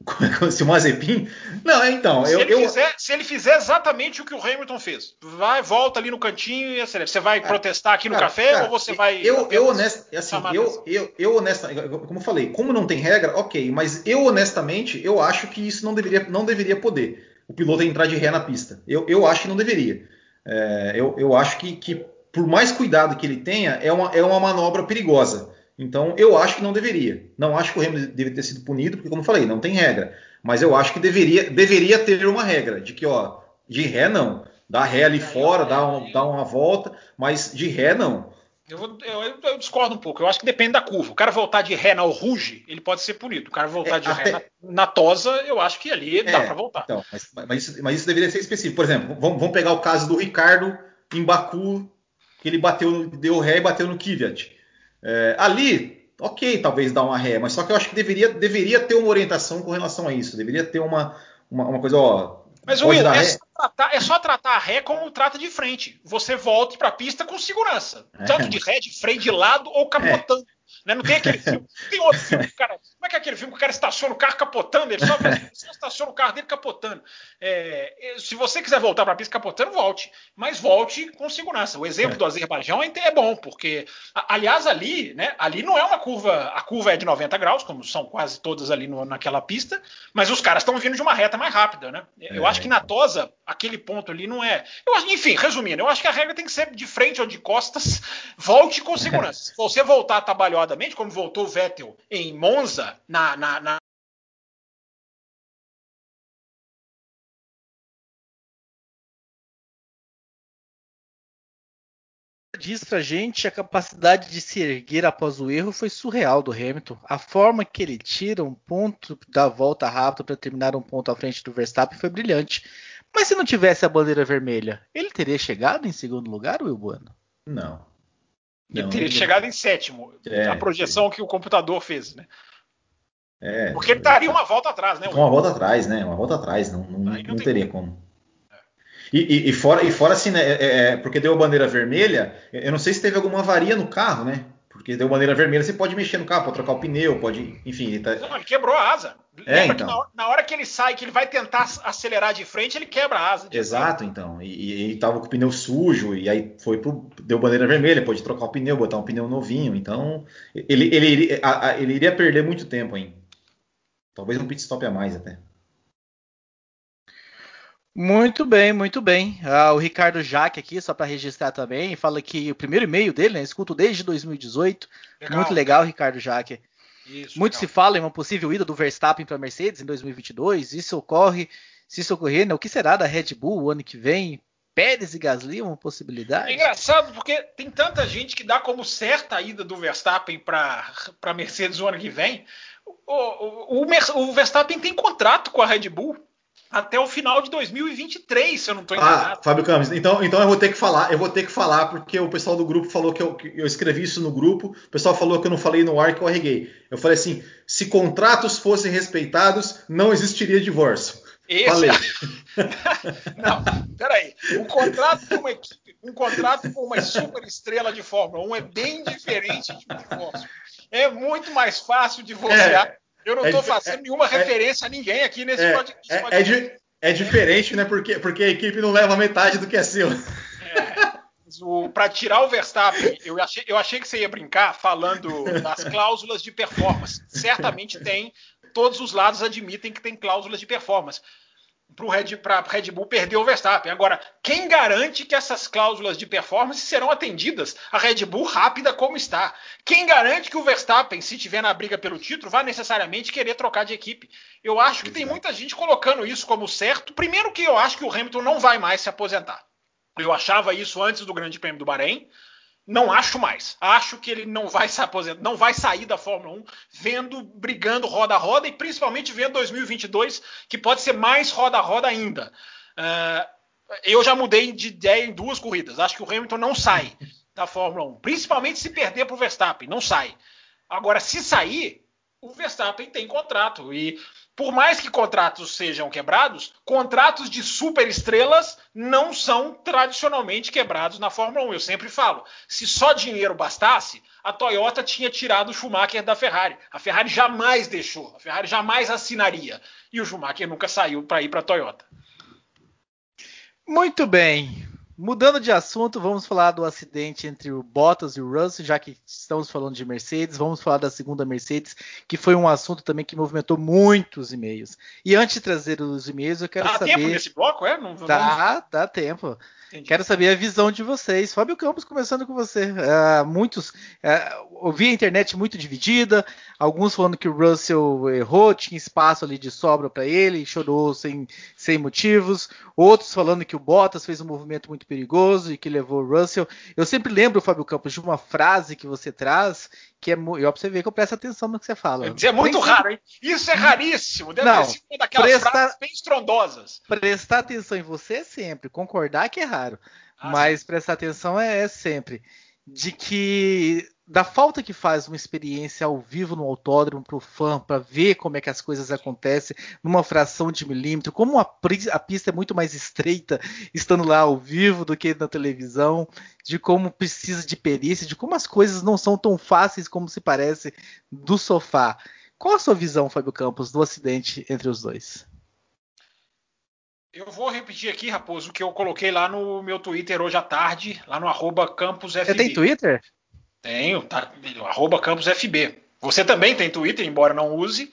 [LAUGHS] se o Mazepin. Não, é, então. Se, eu, ele eu... Fizer, se ele fizer exatamente o que o Hamilton fez, vai, volta ali no cantinho e acelera. Você vai é, protestar aqui no cara, café cara, ou você vai. Eu, eu, honest, assim, eu, eu, eu honestamente, como eu falei, como não tem regra, ok, mas eu honestamente, eu acho que isso não deveria, não deveria poder. O piloto entrar de ré na pista. Eu, eu acho que não deveria. É, eu, eu acho que, que, por mais cuidado que ele tenha, é uma, é uma manobra perigosa. Então, eu acho que não deveria. Não acho que o Hamilton deveria ter sido punido, porque, como eu falei, não tem regra. Mas eu acho que deveria, deveria ter uma regra de que, ó, de ré não. Dá ré ali fora, dá, um, dá uma volta, mas de ré não. Eu, eu, eu, discordo um pouco. Eu acho que depende da curva. O cara voltar de ré na Ruge, ele pode ser punido. O cara voltar é, de até... ré na, na, Tosa, eu acho que ali é, dá para voltar. Então, mas, mas, isso, mas, isso, deveria ser específico. Por exemplo, vamos, vamos, pegar o caso do Ricardo em Baku, que ele bateu, deu ré e bateu no Kvyat. É, ali, ok, talvez dar uma ré, mas só que eu acho que deveria, deveria ter uma orientação com relação a isso. Deveria ter uma, uma, uma coisa, ó. Mas Will, é, só tratar, é só tratar a ré como trata de frente. Você volte para a pista com segurança. Tanto de ré, de freio de lado ou capotando. É. Né? Não tem aquele filme. [LAUGHS] Tem outro filme que o cara. Como é que é aquele filme que o cara estaciona o carro capotando? Ele só, [LAUGHS] só estaciona o carro dele capotando. É, se você quiser voltar para a pista capotando, volte. Mas volte com segurança. O exemplo é. do Azerbaijão é, é bom, porque, aliás, ali, né? Ali não é uma curva. A curva é de 90 graus, como são quase todas ali no, naquela pista, mas os caras estão vindo de uma reta mais rápida, né? Eu acho que na Tosa, aquele ponto ali não é. Eu, enfim, resumindo, eu acho que a regra tem que ser de frente ou de costas, volte com segurança. [LAUGHS] Se você voltar atabalhado como voltou o Vettel em Monza, na, na, na diz pra gente a capacidade de se erguer após o erro foi surreal do Hamilton. A forma que ele tira um ponto da volta rápida para terminar um ponto à frente do Verstappen foi brilhante. Mas se não tivesse a bandeira vermelha, ele teria chegado em segundo lugar, Will Bueno? Não. Ele teria não. chegado em sétimo. É, a projeção é. que o computador fez, né? É, Porque ele estaria uma volta atrás, né? Uma volta atrás, né? Uma volta atrás, não, não, não, não teria como. E, e, e, fora, e fora assim, né? É, é, porque deu bandeira vermelha, eu não sei se teve alguma avaria no carro, né? Porque deu bandeira vermelha, você pode mexer no carro, pode trocar o pneu, pode. Enfim. Ele, tá... não, ele quebrou a asa. É, Lembra então. que na hora, na hora, que ele sai, que ele vai tentar acelerar de frente, ele quebra a asa. Exato, frente. então. E, e, tava com o pneu sujo, e aí foi pro. Deu bandeira vermelha, pode trocar o pneu, botar um pneu novinho. Então, ele, ele, ele, a, a, ele iria perder muito tempo ainda. Talvez um pit stop a mais até. Muito bem, muito bem. Ah, o Ricardo Jaque aqui, só para registrar também, fala que o primeiro e-mail dele, né? Escuto desde 2018. Legal. Muito legal, Ricardo Jaque. Isso, muito legal. se fala em uma possível ida do Verstappen para a Mercedes em 2022. Isso ocorre, se isso ocorrer, né? O que será da Red Bull o ano que vem? Pérez e Gasly uma possibilidade? É engraçado porque tem tanta gente que dá como certa a ida do Verstappen para a Mercedes o ano que vem. O, o, o, Verstappen tem contrato com a Red Bull até o final de 2023, se eu não estou ah, enganado. Ah, Fábio Campos, então, então eu vou ter que falar, eu vou ter que falar, porque o pessoal do grupo falou que eu, que eu escrevi isso no grupo, o pessoal falou que eu não falei no ar que eu arreguei. Eu falei assim: se contratos fossem respeitados, não existiria divórcio. Esse... Falei. [LAUGHS] não, peraí. Um contrato com uma equipe, um contrato com uma super estrela de Fórmula 1 é bem diferente de um divórcio. É muito mais fácil divorciar. É eu não estou é, fazendo é, nenhuma é, referência a ninguém aqui nesse é, podcast. É, di, é, diferente, né? Porque, porque a equipe não leva metade do que é seu. Para tirar o Verstappen, eu achei, eu achei que você ia brincar falando das cláusulas de performance. Certamente tem, todos os lados admitem que tem cláusulas de performance para o Red, Red, Bull perder o Verstappen. Agora, quem garante que essas cláusulas de performance serão atendidas? A Red Bull rápida como está. Quem garante que o Verstappen, se tiver na briga pelo título, vai necessariamente querer trocar de equipe? Eu acho que tem muita gente colocando isso como certo. Primeiro que eu acho que o Hamilton não vai mais se aposentar. Eu achava isso antes do Grande Prêmio do Bahrein. Não acho mais. Acho que ele não vai se aposentar, não vai sair da Fórmula 1 vendo, brigando roda a roda e principalmente vendo 2022, que pode ser mais roda a roda ainda. Uh, eu já mudei de ideia em duas corridas. Acho que o Hamilton não sai [LAUGHS] da Fórmula 1, principalmente se perder para o Verstappen. Não sai. Agora, se sair, o Verstappen tem contrato e por mais que contratos sejam quebrados, contratos de superestrelas não são tradicionalmente quebrados na Fórmula 1. Eu sempre falo, se só dinheiro bastasse, a Toyota tinha tirado o Schumacher da Ferrari. A Ferrari jamais deixou, a Ferrari jamais assinaria. E o Schumacher nunca saiu para ir para a Toyota. Muito bem. Mudando de assunto, vamos falar do acidente entre o Bottas e o Russell, já que estamos falando de Mercedes, vamos falar da segunda Mercedes, que foi um assunto também que movimentou muitos e-mails. E antes de trazer os e-mails, eu quero dá saber. Dá tempo nesse bloco, é? Não, dá, dá tempo. Entendi. Quero saber a visão de vocês. Fábio Campos, começando com você. Uh, muitos. Uh, ouvi a internet muito dividida, alguns falando que o Russell errou, tinha espaço ali de sobra para ele, chorou sem, sem motivos. Outros falando que o Bottas fez um movimento muito perigoso e que levou o Russell. Eu sempre lembro, Fábio Campos, de uma frase que você traz que é muito. Você ver que eu presto atenção no que você fala. É muito raro, hein? Isso é raríssimo. Deve não, ser uma daquelas presta... frases bem estrondosas. Prestar atenção em você é sempre. Concordar que é raro. Ah, mas sim. prestar atenção é, é sempre. De que da falta que faz uma experiência ao vivo no autódromo para o fã, para ver como é que as coisas acontecem numa fração de milímetro, como a, a, pista é muito mais estreita estando lá ao vivo do que na televisão, de como precisa de perícia, de como as coisas não são tão fáceis como se parece do sofá. Qual a sua visão, Fábio Campos, do acidente entre os dois? Eu vou repetir aqui, Raposo, o que eu coloquei lá no meu Twitter hoje à tarde, lá no arroba campusfb. Você tem Twitter? Tenho, tá, arroba campusfb. Você também tem Twitter, embora não use.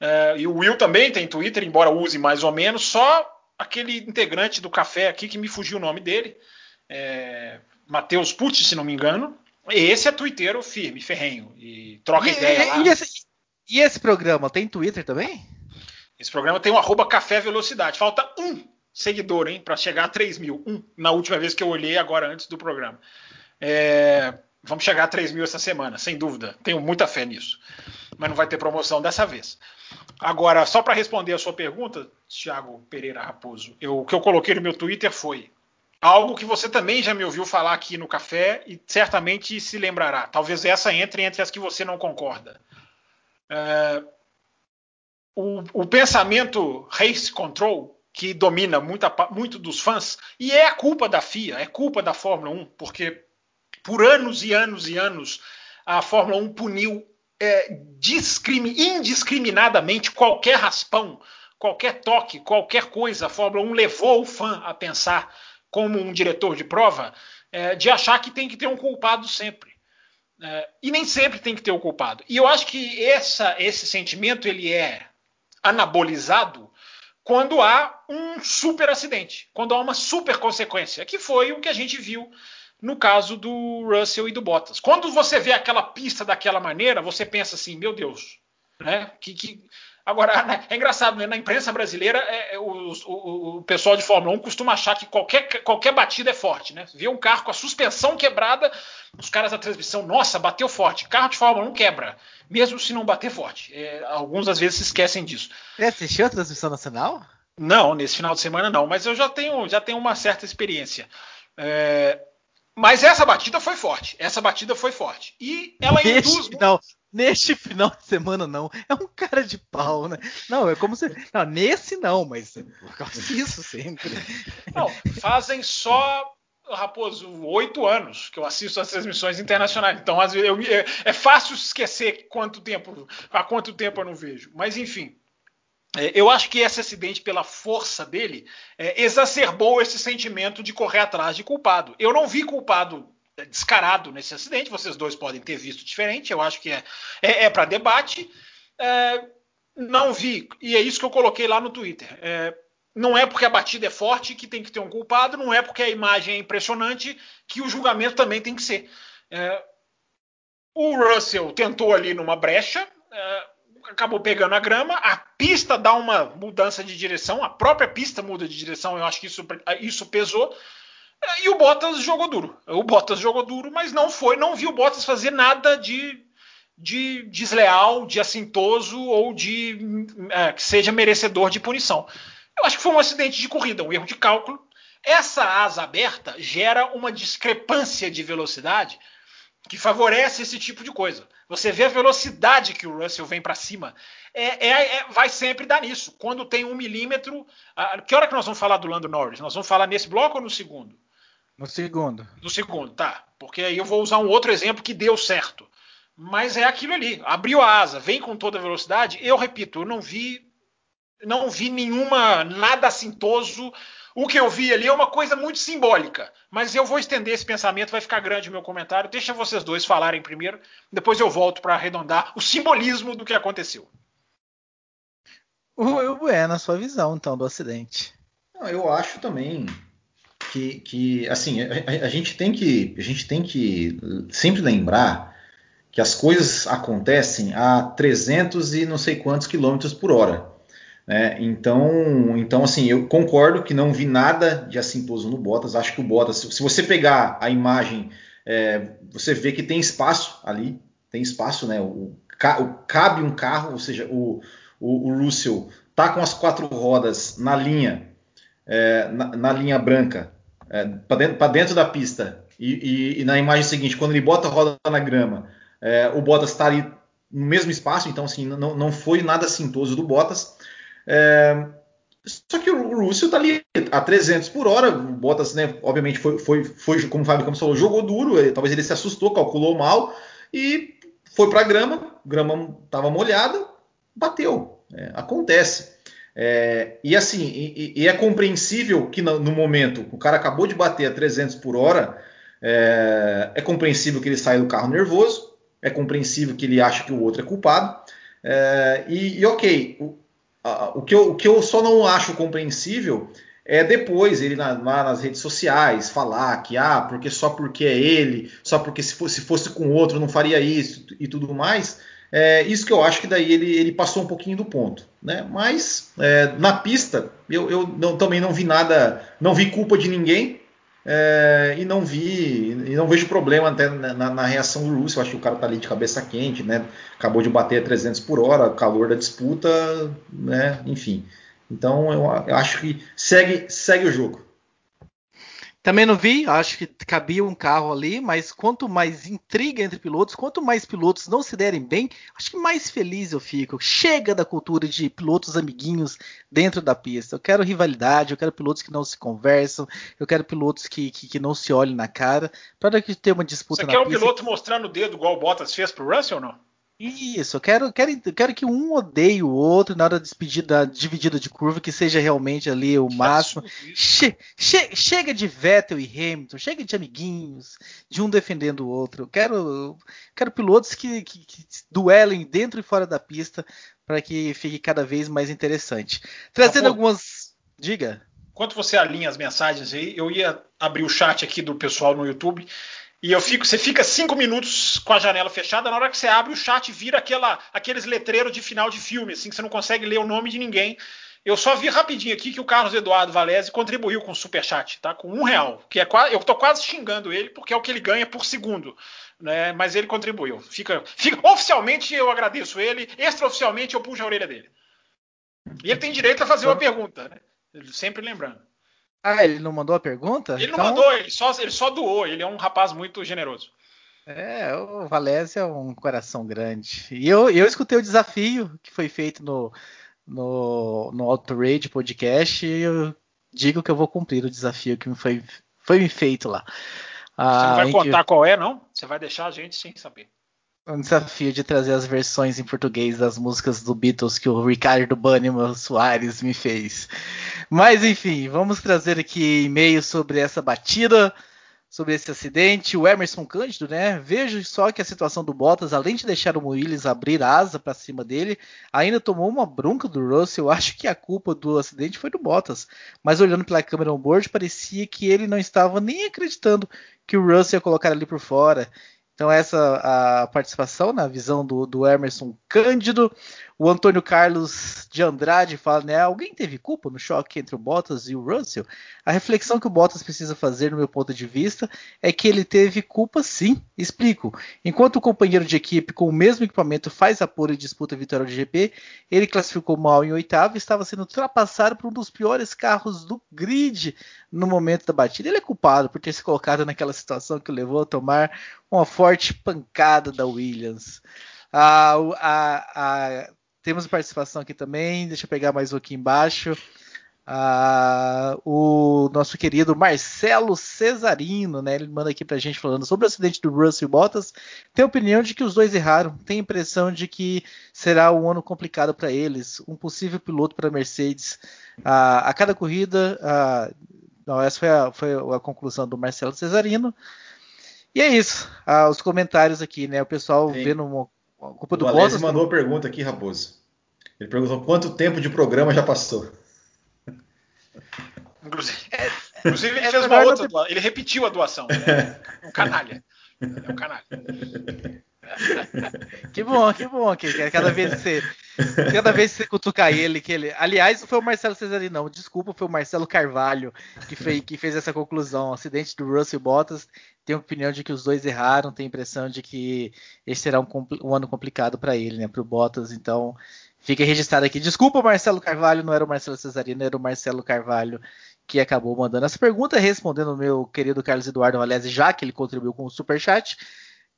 Uh, e o Will também tem Twitter, embora use mais ou menos. Só aquele integrante do café aqui que me fugiu o nome dele. É, Matheus Pucci, se não me engano. Esse é twitteiro firme, ferrenho. E troca e, ideia e, lá. E esse, e esse, programa tem Twitter também? Esse programa tem o arroba café velocidade. Falta um seguidor, hein, para chegar a 3 mil. Um, na última vez que eu olhei, agora antes do programa. É, vamos chegar a 3 mil essa semana, sem dúvida. Tenho muita fé nisso. Mas não vai ter promoção dessa vez. Agora, só para responder a sua pergunta, Thiago Pereira Raposo, eu, o que eu coloquei no meu Twitter foi algo que você também já me ouviu falar aqui no café e certamente se lembrará. Talvez essa entre entre as que você não concorda. É, o, o, pensamento race control que domina muita, muito dos fãs e é a culpa da FIA, é culpa da Fórmula 1, porque por anos e anos e anos a Fórmula 1 puniu é, indiscriminadamente qualquer raspão, qualquer toque, qualquer coisa. A Fórmula 1 levou o fã a pensar, como um diretor de prova, é, de achar que tem que ter um culpado sempre. É, e nem sempre tem que ter o um culpado. E eu acho que essa, esse sentimento ele é anabolizado quando há um super acidente, quando há uma super consequência, que foi o que a gente viu no caso do Russell e do Bottas. Quando você vê aquela pista daquela maneira, você pensa assim, meu Deus, né? Que, que... Agora, [LAUGHS] é engraçado, né? na imprensa brasileira, é, é, o, o, o, pessoal de Fórmula 1 costuma achar que qualquer, qualquer batida é forte, né? Vê um carro com a suspensão quebrada, os caras da transmissão, nossa, bateu forte. Carro de Fórmula 1 quebra, mesmo se não bater forte. É, alguns às vezes se esquecem disso. Você assistiu a transmissão nacional? Não, nesse final de semana não, mas eu já tenho, já tenho uma certa experiência. É, mas essa batida foi forte. Essa batida foi forte. E ela neste induz. Final, neste final de semana, não. É um cara de pau, né? Não, é como se. Não, nesse não, mas disso sempre. Não, fazem só. Raposo, oito anos que eu assisto as transmissões internacionais. Então, às vezes, eu, é, é fácil esquecer quanto tempo, há quanto tempo eu não vejo. Mas, enfim, eu acho que esse acidente, pela força dele, é, exacerbou esse sentimento de correr atrás de culpado. Eu não vi culpado é, descarado nesse acidente, vocês dois podem ter visto diferente, eu acho que é, é, é para debate. É, não vi, e é isso que eu coloquei lá no Twitter. É, não é porque a batida é forte que tem que ter um culpado, não é porque a imagem é impressionante que o julgamento também tem que ser. o Russell tentou ali numa brecha, acabou pegando a grama, a pista dá uma mudança de direção, a própria pista muda de direção, eu acho que isso, isso pesou. E o Bottas jogou duro. O Bottas jogou duro, mas não foi, não viu o Bottas fazer nada de, de desleal, de assintoso ou de é, que seja merecedor de punição. Eu acho que foi um acidente de corrida, um erro de cálculo. Essa asa aberta gera uma discrepância de velocidade que favorece esse tipo de coisa. Você vê a velocidade que o Russell vem para cima. É, é, é, vai sempre dar nisso. Quando tem um milímetro. A, que hora que nós vamos falar do Lando Norris? Nós vamos falar nesse bloco ou no segundo? No segundo. No segundo, tá. Porque aí eu vou usar um outro exemplo que deu certo. Mas é aquilo ali. Abriu a asa, vem com toda a velocidade. Eu repito, eu não vi. Não vi nenhuma. nada assintoso o que eu vi ali é uma coisa muito simbólica, mas eu vou estender esse pensamento, vai ficar grande o meu comentário. Deixa vocês dois falarem primeiro, depois eu volto para arredondar o simbolismo do que aconteceu. O Bueno, na sua visão, então, do acidente. Eu acho também que, que assim, a, a, gente tem que, a gente tem que sempre lembrar que as coisas acontecem a 300 e não sei quantos quilômetros por hora. Né? Então, então, assim, eu concordo que não vi nada de assintoso no Bottas. Acho que o Bottas, se você pegar a imagem, é, você vê que tem espaço ali, tem espaço, né? O, o cabe um carro, ou seja, o, o, o, Russell tá com as quatro rodas na linha, é, na, na, linha branca, é, para dentro, dentro, da pista. E, e, e, na imagem seguinte, quando ele bota a roda na grama, é, o Bottas está ali no mesmo espaço, então assim, não, não foi nada assintoso do Bottas. É, só que o Russell está ali a 300 por hora. O Bottas, né, obviamente, foi, foi, foi como o Fábio Campos falou, jogou duro. Ele, talvez ele se assustou, calculou mal e foi para a grama. Grama estava molhada, bateu. É, acontece. É, e assim, e, e, é compreensível que no, no, momento o cara acabou de bater a 300 por hora, é, é, compreensível que ele saia do carro nervoso, é compreensível que ele acha que o outro é culpado. É, e, e, ok, o, que eu, o que eu só não acho compreensível é depois ele na, lá nas redes sociais falar que ah, porque só porque é ele, só porque se fosse, se fosse com outro não faria isso e tudo mais. É, isso que eu acho que daí ele, ele passou um pouquinho do ponto. Né? Mas é, na pista eu, eu não, também não vi nada, não vi culpa de ninguém. É, e não vi, e não vejo problema até na, na, reação do Russell. Acho que o cara tá ali de cabeça quente, né? Acabou de bater a 300 por hora, calor da disputa, né? Enfim. Então eu, eu acho que segue, segue o jogo. Também não vi, acho que cabia um carro ali, mas quanto mais intriga entre pilotos, quanto mais pilotos não se derem bem, acho que mais feliz eu fico. Chega da cultura de pilotos amiguinhos dentro da pista. Eu quero rivalidade, eu quero pilotos que não se conversam, eu quero pilotos que, que, que não se olhem na cara, para que ter uma disputa Você na quer pista. um piloto mostrando o dedo igual o Bottas fez pro Russell ou não? Isso, eu quero, quero, quero que um odeie o outro na hora da despedida, dividida de curva, que seja realmente ali o máximo. Che, che, chega de Vettel e Hamilton, chega de amiguinhos, de um defendendo o outro. Eu quero, quero pilotos que, que, que duelem dentro e fora da pista para que fique cada vez mais interessante. Trazendo algumas. Diga. Enquanto você alinha as mensagens aí, eu ia abrir o chat aqui do pessoal no YouTube e eu fico, você fica cinco minutos com a janela fechada, na hora que você abre o chat vira aquela, aqueles letreiros de final de filme, assim, que você não consegue ler o nome de ninguém. Eu só vi rapidinho aqui que o Carlos Eduardo Valese contribuiu com o superchat, tá? Com um real. Que é quase, eu tô quase xingando ele, porque é o que ele ganha por segundo. Né? Mas ele contribuiu. Fica, fica, oficialmente eu agradeço ele, extraoficialmente eu puxo a orelha dele. E ele tem direito a fazer uma pergunta, né? Sempre lembrando. Ah, ele não mandou a pergunta? Ele então... não mandou, ele só, ele só doou. Ele é um rapaz muito generoso. É, o Valézia é um coração grande. E eu, eu escutei o desafio que foi feito no, no, no Auto Rage Podcast e eu digo que eu vou cumprir o desafio que foi, foi me feito lá. Você ah, não vai contar que... qual é, não? Você vai deixar a gente sem saber um desafio de trazer as versões em português das músicas do Beatles que o Ricardo Banniman Soares me fez. Mas enfim, vamos trazer aqui e-mail sobre essa batida, sobre esse acidente. O Emerson Cândido, né? Vejo só que a situação do Bottas, além de deixar o Williams abrir asa para cima dele, ainda tomou uma bronca do Russell. Eu acho que a culpa do acidente foi do Bottas. Mas olhando pela câmera on-board, parecia que ele não estava nem acreditando que o Russell ia colocar ali por fora. Então, essa a participação na visão do, do Emerson Cândido. O Antônio Carlos de Andrade fala, né? Alguém teve culpa no choque entre o Bottas e o Russell? A reflexão que o Bottas precisa fazer, no meu ponto de vista, é que ele teve culpa sim. Explico. Enquanto o companheiro de equipe com o mesmo equipamento faz a pole e disputa a vitória do GP, ele classificou mal em oitavo e estava sendo ultrapassado por um dos piores carros do grid no momento da batida. Ele é culpado por ter se colocado naquela situação que o levou a tomar uma forte pancada da Williams. Ah, a, a, temos participação aqui também. Deixa eu pegar mais um aqui embaixo. Ah, o nosso querido Marcelo Cesarino, né? Ele manda aqui pra gente falando sobre o acidente do Russell Bottas. Tem a opinião de que os dois erraram. Tem a impressão de que será um ano complicado para eles. Um possível piloto para Mercedes. Ah, a cada corrida. Ah, não, essa foi a, foi a, conclusão do Marcelo Cesarino. E é isso. Ah, os comentários aqui, né? O pessoal Sim. vendo culpa do o Bottas. mandou a pergunta aqui, Raposo. Ele perguntou quanto tempo de programa já passou. Inclusive, é, inclusive ele é fez uma outra. Ele repetiu a doação. Né? Um canalha. É um canalha. Que bom, que bom. Que cada vez que você, cada vez que você cutucar ele, que ele. Aliás, não foi o Marcelo Cesarino, não. Desculpa, foi o Marcelo Carvalho que fez, que fez essa conclusão. O acidente do Russell Bottas tem opinião de que os dois erraram, tem impressão de que esse será um, um ano complicado para ele, né? Para o Bottas. Então, fica registrado aqui. Desculpa, Marcelo Carvalho, não era o Marcelo Cesarino, era o Marcelo Carvalho que acabou mandando essa pergunta, respondendo o meu querido Carlos Eduardo Valese, já que ele contribuiu com o super chat.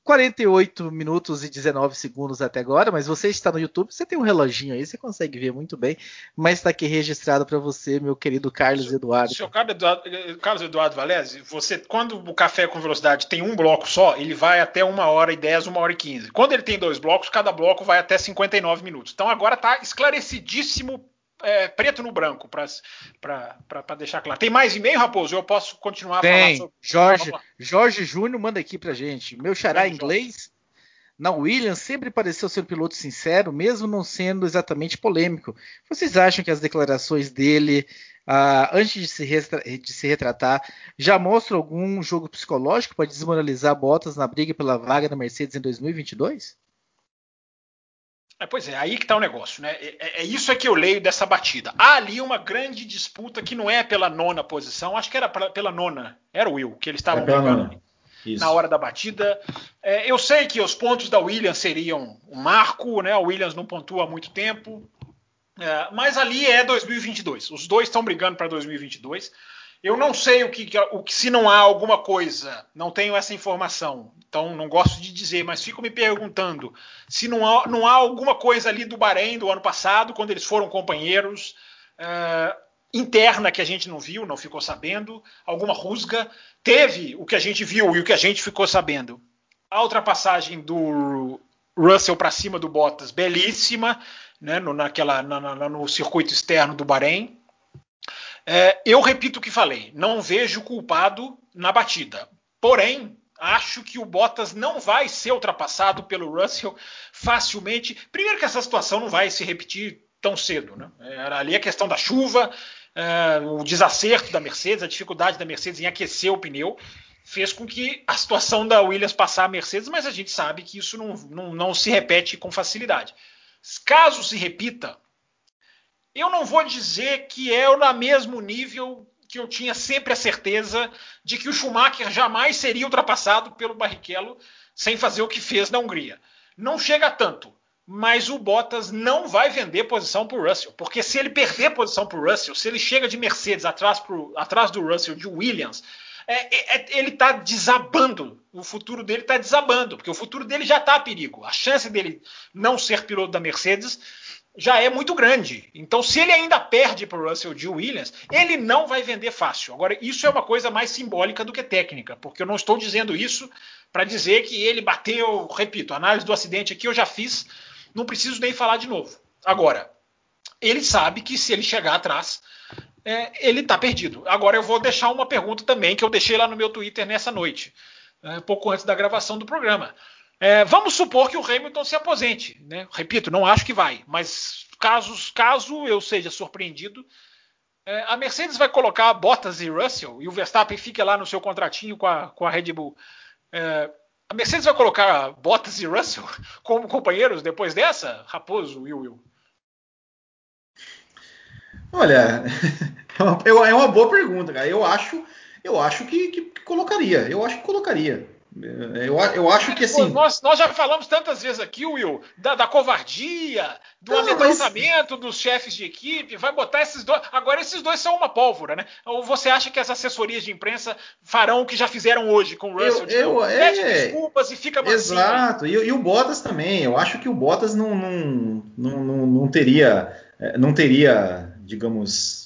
48 minutos e 19 segundos até agora, mas você está no YouTube, você tem um reloginho aí, você consegue ver muito bem, mas está aqui registrado para você, meu querido Carlos Eduardo. Seu Carlos Eduardo Valese, você, quando o café com velocidade tem um bloco só, ele vai até uma hora e 10, uma hora e 15. Quando ele tem dois blocos, cada bloco vai até 59 minutos. Então agora está esclarecidíssimo é, preto no branco, para deixar claro. Tem mais e-mail, Raposo? Eu posso continuar Tem. Sobre... Jorge, Jorge Júnior manda aqui pra gente. Meu xará inglês na Williams sempre pareceu ser um piloto sincero, mesmo não sendo exatamente polêmico. Vocês acham que as declarações dele, uh, antes de se, de se, retratar, já mostram algum jogo psicológico para desmoralizar Bottas na briga pela vaga da Mercedes em 2022? É, pois é, aí que está o negócio, né? É, é, é, isso é que eu leio dessa batida. Há ali uma grande disputa que não é pela nona posição, acho que era pra, pela nona, era o Will, que eles estavam é brigando na hora da batida. É, eu sei que os pontos da Williams seriam um marco, né? O Williams não pontua há muito tempo, é, mas ali é 2022. Os dois estão brigando para 2022. Eu não sei o que, o que, se não há alguma coisa, não tenho essa informação, então não gosto de dizer, mas fico me perguntando se não há, não há alguma coisa ali do Bahrein do ano passado, quando eles foram companheiros, uh, interna que a gente não viu, não ficou sabendo, alguma rusga. Teve o que a gente viu e o que a gente ficou sabendo. A ultrapassagem do Russell para cima do Bottas, belíssima, né, no, naquela, na, na, no circuito externo do Bahrein. É, eu repito o que falei, não vejo culpado na batida. Porém, acho que o Bottas não vai ser ultrapassado pelo Russell facilmente. Primeiro que essa situação não vai se repetir tão cedo. Né? Era ali a questão da chuva, é, o desacerto da Mercedes, a dificuldade da Mercedes em aquecer o pneu, fez com que a situação da Williams passar a Mercedes, mas a gente sabe que isso não, não, não se repete com facilidade. Caso se repita, eu não vou dizer que é no mesmo nível que eu tinha sempre a certeza de que o Schumacher jamais seria ultrapassado pelo Barrichello sem fazer o que fez na Hungria. Não chega tanto, mas o Bottas não vai vender posição para o Russell, porque se ele perder posição para o Russell, se ele chega de Mercedes atrás, pro, atrás do Russell de Williams, é, é, é ele está desabando, o futuro dele está desabando, porque o futuro dele já está a perigo. A chance dele não ser piloto da Mercedes já é muito grande. Então, se ele ainda perde para o Russell de Williams, ele não vai vender fácil. Agora, isso é uma coisa mais simbólica do que técnica, porque eu não estou dizendo isso para dizer que ele bateu, repito, a análise do acidente aqui eu já fiz, não preciso nem falar de novo. Agora, ele sabe que se ele chegar atrás, é, ele está perdido. Agora, eu vou deixar uma pergunta também que eu deixei lá no meu Twitter nessa noite, é, pouco antes da gravação do programa. É, vamos supor que o Hamilton se aposente. Né? Repito, não acho que vai, mas caso eu seja surpreendido, é, a Mercedes vai colocar Bottas e Russell e o Verstappen fica lá no seu contratinho com a, com a Red Bull. É, a Mercedes vai colocar Bottas e Russell [LAUGHS] como companheiros depois dessa? Raposo, Will, Will. Olha, [LAUGHS] é uma, é uma boa pergunta, cara. Eu acho, eu acho que, que, que colocaria. Eu acho que colocaria. Eu, eu acho que assim. Nós, nós já falamos tantas vezes aqui, Will, da, da covardia, do não, amedrontamento mas... dos chefes de equipe. Vai botar esses dois. Agora, esses dois são uma pólvora, né? Ou você acha que as assessorias de imprensa farão o que já fizeram hoje com o Russell? Eu, tipo, eu, pede é... desculpas e fica mansinho. Exato, e, e, o Bottas também. Eu acho que o Bottas não, não, não, não, não teria. É, não teria, digamos é,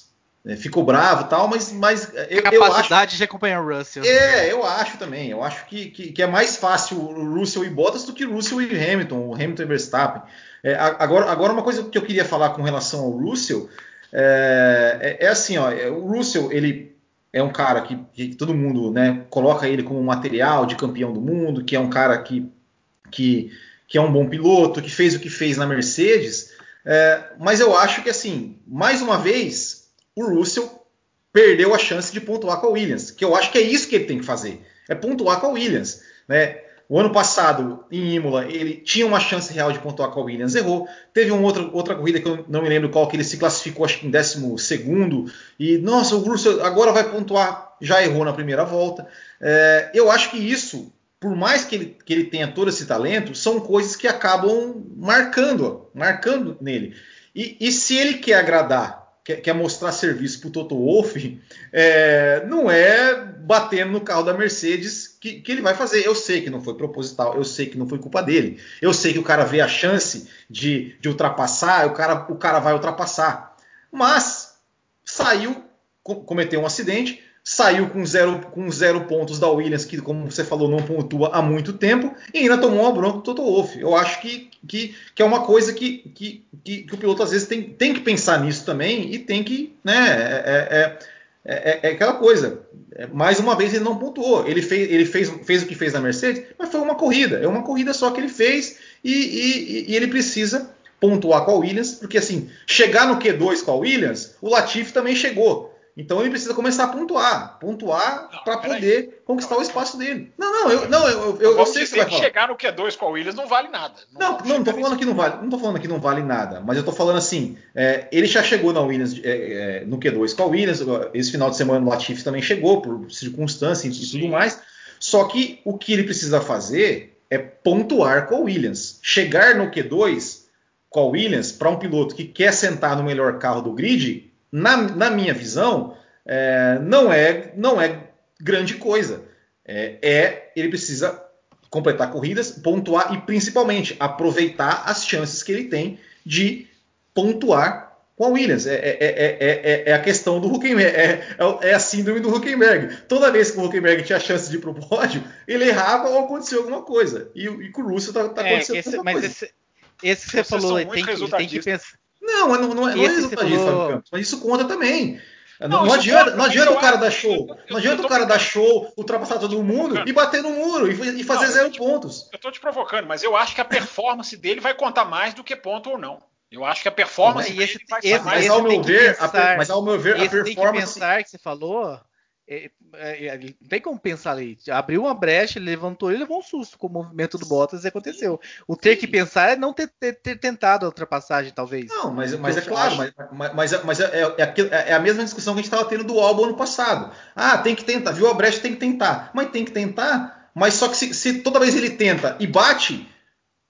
ficou bravo tal, mas, mas eu, capacidade eu acho, de acompanhar o Russell. É, eu acho também. Eu acho que, que, que, é mais fácil o Russell e Bottas do que o Russell e Hamilton, o Hamilton e Verstappen. É, agora, agora, uma coisa que eu queria falar com relação ao Russell é, é, é assim, ó, é, o Russell ele é um cara que, que, todo mundo né, coloca ele como material de campeão do mundo, que é um cara que, que, que é um bom piloto, que fez o que fez na Mercedes. É, mas eu acho que assim, mais uma vez o Russell perdeu a chance de pontuar com a Williams, que eu acho que é isso que ele tem que fazer, é pontuar com a Williams, né? O ano passado, em Imola, ele tinha uma chance real de pontuar com a Williams, errou. Teve uma outra, outra corrida que eu não me lembro qual, que ele se classificou, acho que em 12 segundo, e nossa, o Russell agora vai pontuar, já errou na primeira volta. É, eu acho que isso, por mais que ele, que ele tenha todo esse talento, são coisas que acabam marcando, marcando nele. E, e se ele quer agradar quer, quer mostrar serviço para o Toto Wolff, é, não é batendo no carro da Mercedes que, que, ele vai fazer. Eu sei que não foi proposital, eu sei que não foi culpa dele. Eu sei que o cara vê a chance de, de ultrapassar, o cara, o cara vai ultrapassar. Mas saiu, cometeu um acidente, saiu com zero, com zero pontos da Williams, que, como você falou, não pontua há muito tempo, e ainda tomou uma bronca do Toto Wolff. Eu acho que, que, que é uma coisa que, que, que, que, o piloto às vezes tem, tem que pensar nisso também e tem que. Né, é, é, é, é aquela coisa. Mais uma vez ele não pontuou. Ele, fez, ele fez, fez o que fez na Mercedes, mas foi uma corrida. É uma corrida só que ele fez e, e, e ele precisa pontuar com a Williams, porque assim, chegar no Q2 com a Williams, o Latifi também chegou. Então ele precisa começar a pontuar, pontuar para poder conquistar não, o espaço dele. Não, não, eu não, eu, eu, eu sei que você vai falar. chegar no Q2 com a Williams não vale nada. Não, não, não tô falando que não vale, não tô falando que não vale nada, mas eu tô falando assim, é, ele já chegou na Williams é, é, no Q2 com a Williams, esse final de semana o Latifi também chegou por circunstâncias e tudo mais. Só que o que ele precisa fazer é pontuar com a Williams, chegar no Q2 com a Williams para um piloto que quer sentar no melhor carro do grid na, na minha visão, é, não, é, não é grande coisa. É, é, ele precisa completar corridas, pontuar e principalmente aproveitar as chances que ele tem de pontuar com a Williams. É, é, é a questão do Huckenberg, é, a síndrome do Huckenberg. Toda vez que o Huckenberg tinha chance de ir para o pódio, ele errava ou acontecia alguma coisa. E, e com o Russell está tá acontecendo esse, mas coisa. Esse, esse que você falou, tem que, tem que pensar não, não, não, é, não é resultadista, falou... Campos, mas isso conta também. Não, não adianta, não adianta o cara dar show. Não adianta o cara dar show, ultrapassar todo mundo e bater no muro e, fazer não, zero te, pontos. Eu tô te provocando, mas eu acho que a performance dele vai contar mais do que ponto ou não. Eu acho que a performance esse, vai esse, mais. Mas ao meu ver, pensar, a, mas ao meu ver, a performance. Tem que pensar que você falou é, é, é, não tem como pensar ali. Abriu uma brecha, ele levantou e levou um susto com o movimento do Bottas e aconteceu. O ter Sim. que pensar é não ter, ter, ter, tentado a ultrapassagem, talvez. Não, mas, mas é claro, mas, mas, mas é, é, é, a mesma discussão que a gente estava tendo do álbum ano passado. Ah, tem que tentar, viu a brecha, tem que tentar. Mas tem que tentar, mas só que se, se toda vez ele tenta e bate,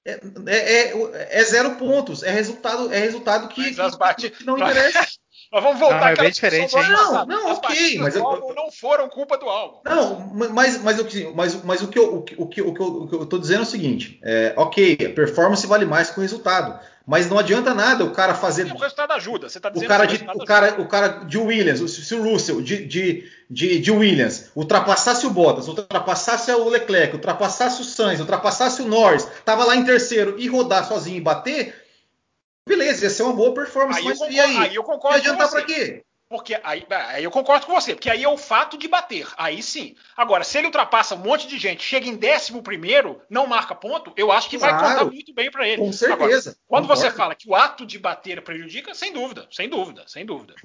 é, é, é, zero pontos. É resultado, é resultado que, que, que não interessa. [LAUGHS] Mas vamos voltar ah, é bem diferente, hein? Não, não, ok. Mas eu, não foram culpa do álbum. Não, mas, mas, mas, mas o, que eu, o, que, o, que, o, que eu, o que eu tô dizendo é o seguinte: é, ok, performance vale mais que o resultado. Mas não adianta nada o cara fazer. o resultado ajuda. Você tá dizendo o cara, de, o, cara, o cara de Williams, se o Russell de, de, de, de, Williams ultrapassasse o Bottas, ultrapassasse o Leclerc, ultrapassasse o Sainz, ultrapassasse o Norris, tava lá em terceiro e rodar sozinho e bater, Beleza, ia ser uma boa performance. Aí, mas eu, concordo, aí? aí eu concordo Ia adiantar pra quê? Porque aí, aí, eu concordo com você, porque aí é o fato de bater. Aí sim. Agora, se ele ultrapassa um monte de gente, chega em décimo primeiro, não marca ponto, eu acho que claro, vai contar muito bem para ele. Com certeza. Agora, quando concordo. você fala que o ato de bater prejudica, sem dúvida, sem dúvida, sem dúvida.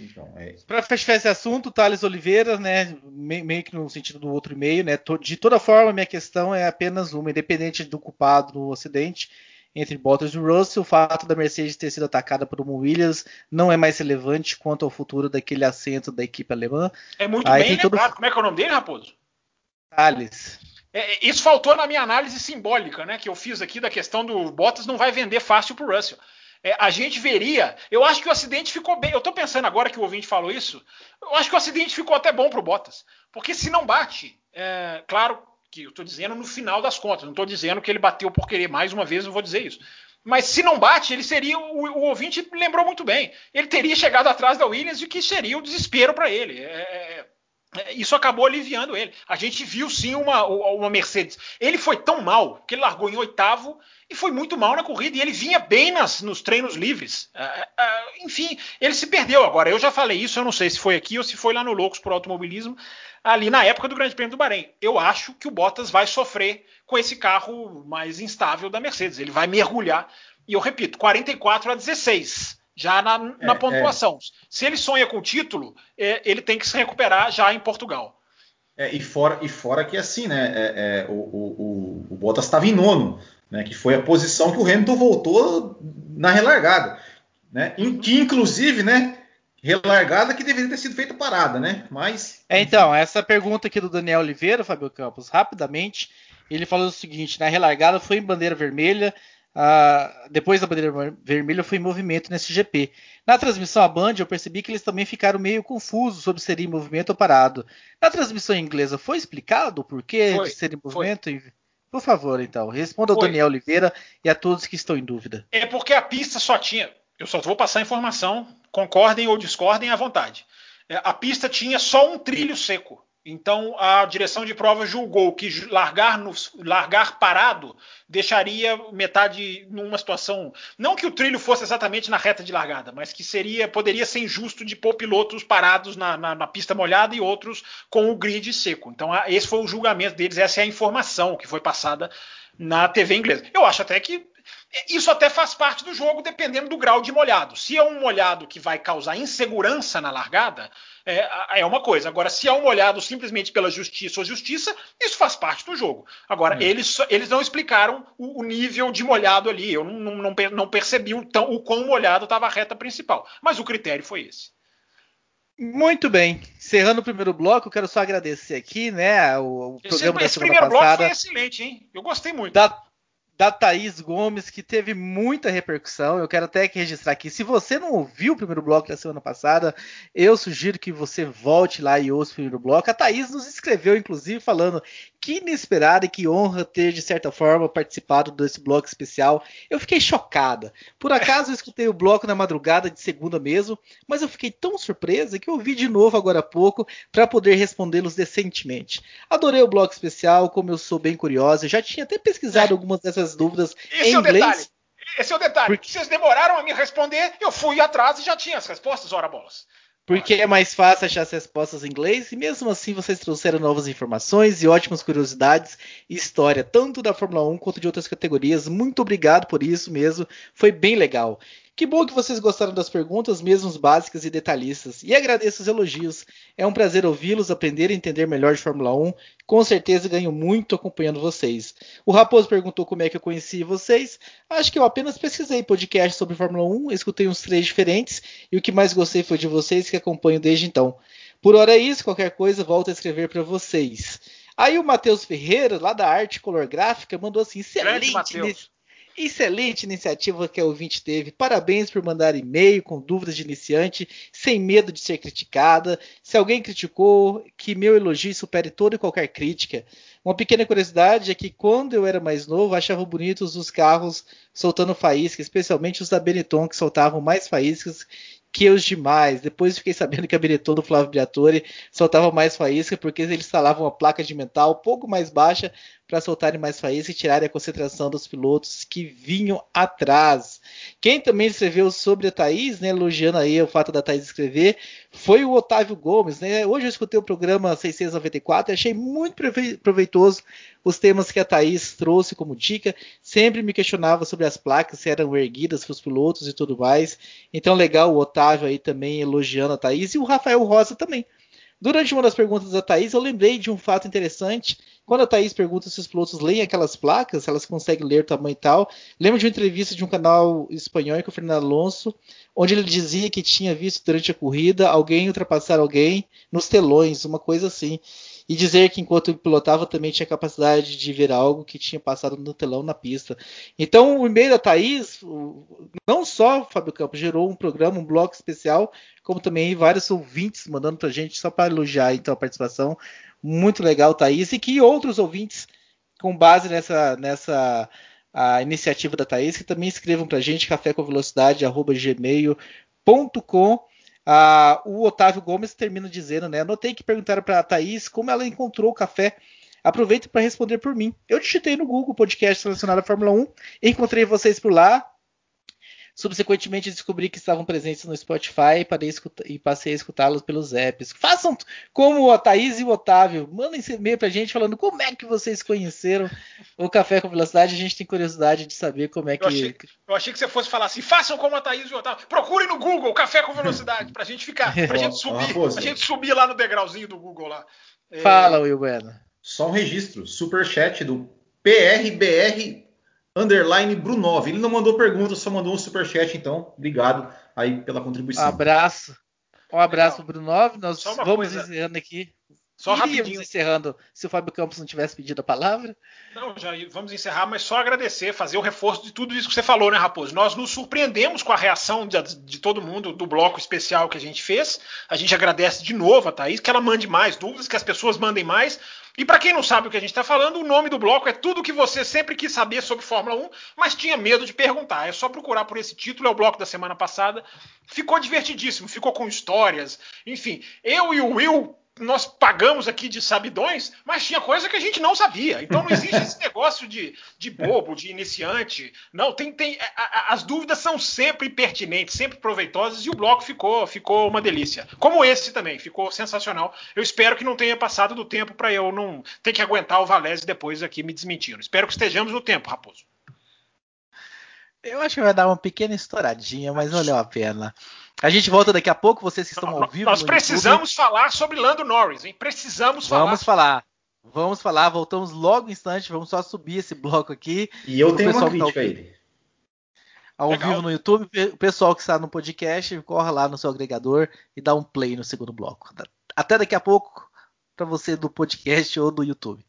Então, é... Para fechar esse assunto, Thales Oliveira, né, meio que no sentido do outro e-mail, né, de toda forma, minha questão é apenas uma, independente do culpado no Ocidente, entre Bottas e Russell, o fato da Mercedes ter sido atacada por uma Williams não é mais relevante quanto ao futuro daquele assento da equipe alemã. É muito Aí bem lembrado. Todo... Como é que é o nome dele, Raposo? Thales. É, isso faltou na minha análise simbólica, né, que eu fiz aqui da questão do Bottas não vai vender fácil para o Russell. É, a gente veria. Eu acho que o acidente ficou bem. Eu estou pensando agora que o ouvinte falou isso. Eu acho que o acidente ficou até bom para o Bottas, porque se não bate, é, claro, que eu estou dizendo no final das contas, não estou dizendo que ele bateu por querer, mais uma vez não vou dizer isso. Mas se não bate, ele seria. O, o ouvinte lembrou muito bem. Ele teria chegado atrás da Williams e que seria o desespero para ele. É, é, é, isso acabou aliviando ele. A gente viu sim uma, uma Mercedes. Ele foi tão mal que ele largou em oitavo e foi muito mal na corrida. E ele vinha bem nas, nos treinos livres. É, é, é enfim, ele se perdeu agora. Eu já falei isso, eu não sei se foi aqui ou se foi lá no Loucos por Automobilismo ali na época do Grande Prêmio do Bahrein. Eu acho que o Bottas vai sofrer com esse carro mais instável da Mercedes. Ele vai mergulhar. E eu repito, 44 a 16, já na, na é, pontuação. É. Se ele sonha com o título, é, ele tem que se recuperar já em Portugal. É, e, fora, e fora que assim, né? É, é, o, o, o, Bottas estava em nono, né? Que foi a posição que o Hamilton voltou na relargada. Né? Uhum. Que inclusive, né? relargada que deveria ter sido feita parada, né? Mas. É, então, essa pergunta aqui do Daniel Oliveira, Fábio Campos, rapidamente, ele falou o seguinte: na relargada foi em bandeira vermelha, uh, depois da bandeira vermelha foi em movimento nesse GP. Na transmissão à Band, eu percebi que eles também ficaram meio confusos sobre se seria em movimento ou parado. Na transmissão inglesa, foi explicado o porquê foi, de ser em movimento? Foi. Por favor, então, responda ao Daniel Oliveira e a todos que estão em dúvida. É porque a pista só tinha. Eu só vou passar a informação concordem ou discordem à vontade. É, a pista tinha só um trilho seco. Então a direção de prova julgou que largar, no, largar parado deixaria metade numa situação. Não que o trilho fosse exatamente na reta de largada, mas que seria poderia ser injusto de pôr pilotos parados na, na, na pista molhada e outros com o grid seco. Então esse foi o julgamento deles, essa é a informação que foi passada na TV inglesa. Eu acho até que isso até faz parte do jogo, dependendo do grau de molhado. Se é um molhado que vai causar insegurança na largada, é, é uma coisa. Agora, se é um molhado simplesmente pela justiça ou justiça, isso faz parte do jogo. Agora, hum. eles, eles não explicaram o, o, nível de molhado ali. Eu não, não, não percebi o, tão, o quão molhado estava a reta principal. Mas o critério foi esse. Muito bem. Encerrando o primeiro bloco, quero só agradecer aqui, né, o, o programa esse, da esse primeiro passada. bloco foi excelente, hein? Eu gostei muito. Da, da Thaís Gomes, que teve muita repercussão. Eu quero até que registrar aqui. Se você não ouviu o primeiro bloco da semana passada, eu sugiro que você volte lá e ouça o primeiro bloco. A Thaís nos escreveu, inclusive, falando que inesperada e que honra ter, de certa forma, participado desse bloco especial. Eu fiquei chocada. Por acaso eu escutei o bloco na madrugada de segunda mesmo, mas eu fiquei tão surpresa que eu ouvi de novo agora há pouco para poder respondê-los decentemente. Adorei o bloco especial, como eu sou bem curiosa, eu já tinha até pesquisado algumas dessas dúvidas Esse em é inglês. Detalhe. Esse é o detalhe. Porque... Vocês demoraram a me responder, eu fui atrás e já tinha as respostas, ora bolas. Porque é mais fácil achar as respostas em inglês e mesmo assim vocês trouxeram novas informações e ótimas curiosidades e história, tanto da Fórmula 1 quanto de outras categorias. Muito obrigado por isso mesmo, foi bem legal. Que bom que vocês gostaram das perguntas, mesmo básicas e detalhistas. E agradeço os elogios. É um prazer ouvi-los, aprender e entender melhor de Fórmula 1. Com certeza ganho muito acompanhando vocês. O Raposo perguntou como é que eu conheci vocês. Acho que eu apenas pesquisei podcast sobre Fórmula 1, escutei uns três diferentes e o que mais gostei foi de vocês que acompanho desde então. Por hora é isso, qualquer coisa volto a escrever para vocês. Aí o Matheus Ferreira, lá da Arte Color Gráfica, mandou assim: excelente, Excelente iniciativa que a ouvinte teve. Parabéns por mandar e-mail com dúvidas de iniciante, sem medo de ser criticada. Se alguém criticou, que meu elogio supere toda e qualquer crítica. Uma pequena curiosidade é que quando eu era mais novo, achava bonitos os carros soltando faísca, especialmente os da Benetton, que soltavam mais faíscas que os demais. Depois fiquei sabendo que a Benetton do Flávio Briatore soltava mais faísca porque eles instalavam uma placa de metal um pouco mais baixa para soltarem mais faísca e tirarem a concentração dos pilotos que vinham atrás. Quem também escreveu sobre a Thaís, né, elogiando aí o fato da Thaís escrever, foi o Otávio Gomes. Né? Hoje eu escutei o programa 694 e achei muito proveitoso os temas que a Thaís trouxe como dica. Sempre me questionava sobre as placas, se eram erguidas para os pilotos e tudo mais. Então, legal o Otávio aí também elogiando a Thaís e o Rafael Rosa também. Durante uma das perguntas da Thaís, eu lembrei de um fato interessante. Quando a Thaís pergunta se os pilotos leem aquelas placas, se elas conseguem ler o tamanho e tal, lembro de uma entrevista de um canal espanhol com o Fernando Alonso, onde ele dizia que tinha visto durante a corrida alguém ultrapassar alguém nos telões, uma coisa assim e dizer que enquanto pilotava também tinha capacidade de ver algo que tinha passado no telão na pista. Então o e-mail da Thaís, não só Fábio Campos, gerou um programa, um bloco especial, como também vários ouvintes mandando para a gente só para elogiar então a participação. Muito legal, Thaís, e que outros ouvintes, com base nessa, nessa a iniciativa da Thaís, que também escrevam para a gente, cafécomvelocidade.gmail.com ah, o Otávio Gomes termina dizendo, né? Notei que perguntaram para a Thaís como ela encontrou o café. Aproveita para responder por mim. Eu digitei no Google podcast relacionado à Fórmula 1, encontrei vocês por lá, Subsequentemente descobri que estavam presentes no Spotify e passei a escutá-los pelos apps. Façam como a Thaís e o Otávio. Mandem esse e-mail pra gente falando como é que vocês conheceram o Café com Velocidade. A gente tem curiosidade de saber como é que. Eu achei, eu achei que você fosse falar assim: façam como a Thaís e o Otávio. Procurem no Google Café com Velocidade pra gente ficar, [LAUGHS] pra gente subir, pra gente subir lá no degrauzinho do Google lá. Fala, é... Will Bueno. Só um registro, superchat do PRBR underline Brunov. Ele não mandou pergunta, só mandou um superchat, então obrigado aí pela contribuição. Um abraço. Um abraço, Legal. Brunov. Nós vamos coisa. encerrando aqui. Só Iríamos rapidinho. encerrando, se o Fábio Campos não tivesse pedido a palavra. Não, já vamos encerrar, mas só agradecer, fazer o reforço de tudo isso que você falou, né, Raposo? Nós nos surpreendemos com a reação de, de, todo mundo do bloco especial que a gente fez. A gente agradece de novo a Thaís, que ela mande mais dúvidas, que as pessoas mandem mais. E para quem não sabe o que a gente está falando, o nome do bloco é tudo que você sempre quis saber sobre Fórmula 1, mas tinha medo de perguntar. É só procurar por esse título, é o bloco da semana passada. Ficou divertidíssimo, ficou com histórias. Enfim, eu e o Will nós pagamos aqui de sabidões, mas tinha coisa que a gente não sabia. Então não existe [LAUGHS] esse negócio de, de bobo, de iniciante. Não, tem, tem a, a, as dúvidas são sempre pertinentes, sempre proveitosas e o bloco ficou ficou uma delícia. Como esse também, ficou sensacional. Eu espero que não tenha passado do tempo para eu não ter que aguentar o Valese depois aqui me desmentindo. Espero que estejamos no tempo, Raposo. Eu acho que vai dar uma pequena estouradinha, mas valeu a pena. A gente volta daqui a pouco, vocês que estão ao vivo. Nós precisamos YouTube. falar sobre Lando Norris, hein? Precisamos falar. Vamos falar. Vamos falar, voltamos logo em instante, vamos só subir esse bloco aqui. E eu tenho uma tá crítica tá a ele. Ao Legal. vivo no YouTube, o pessoal que está no podcast, corra lá no seu agregador e dá um play no segundo bloco. Até daqui a pouco para você do podcast ou do YouTube.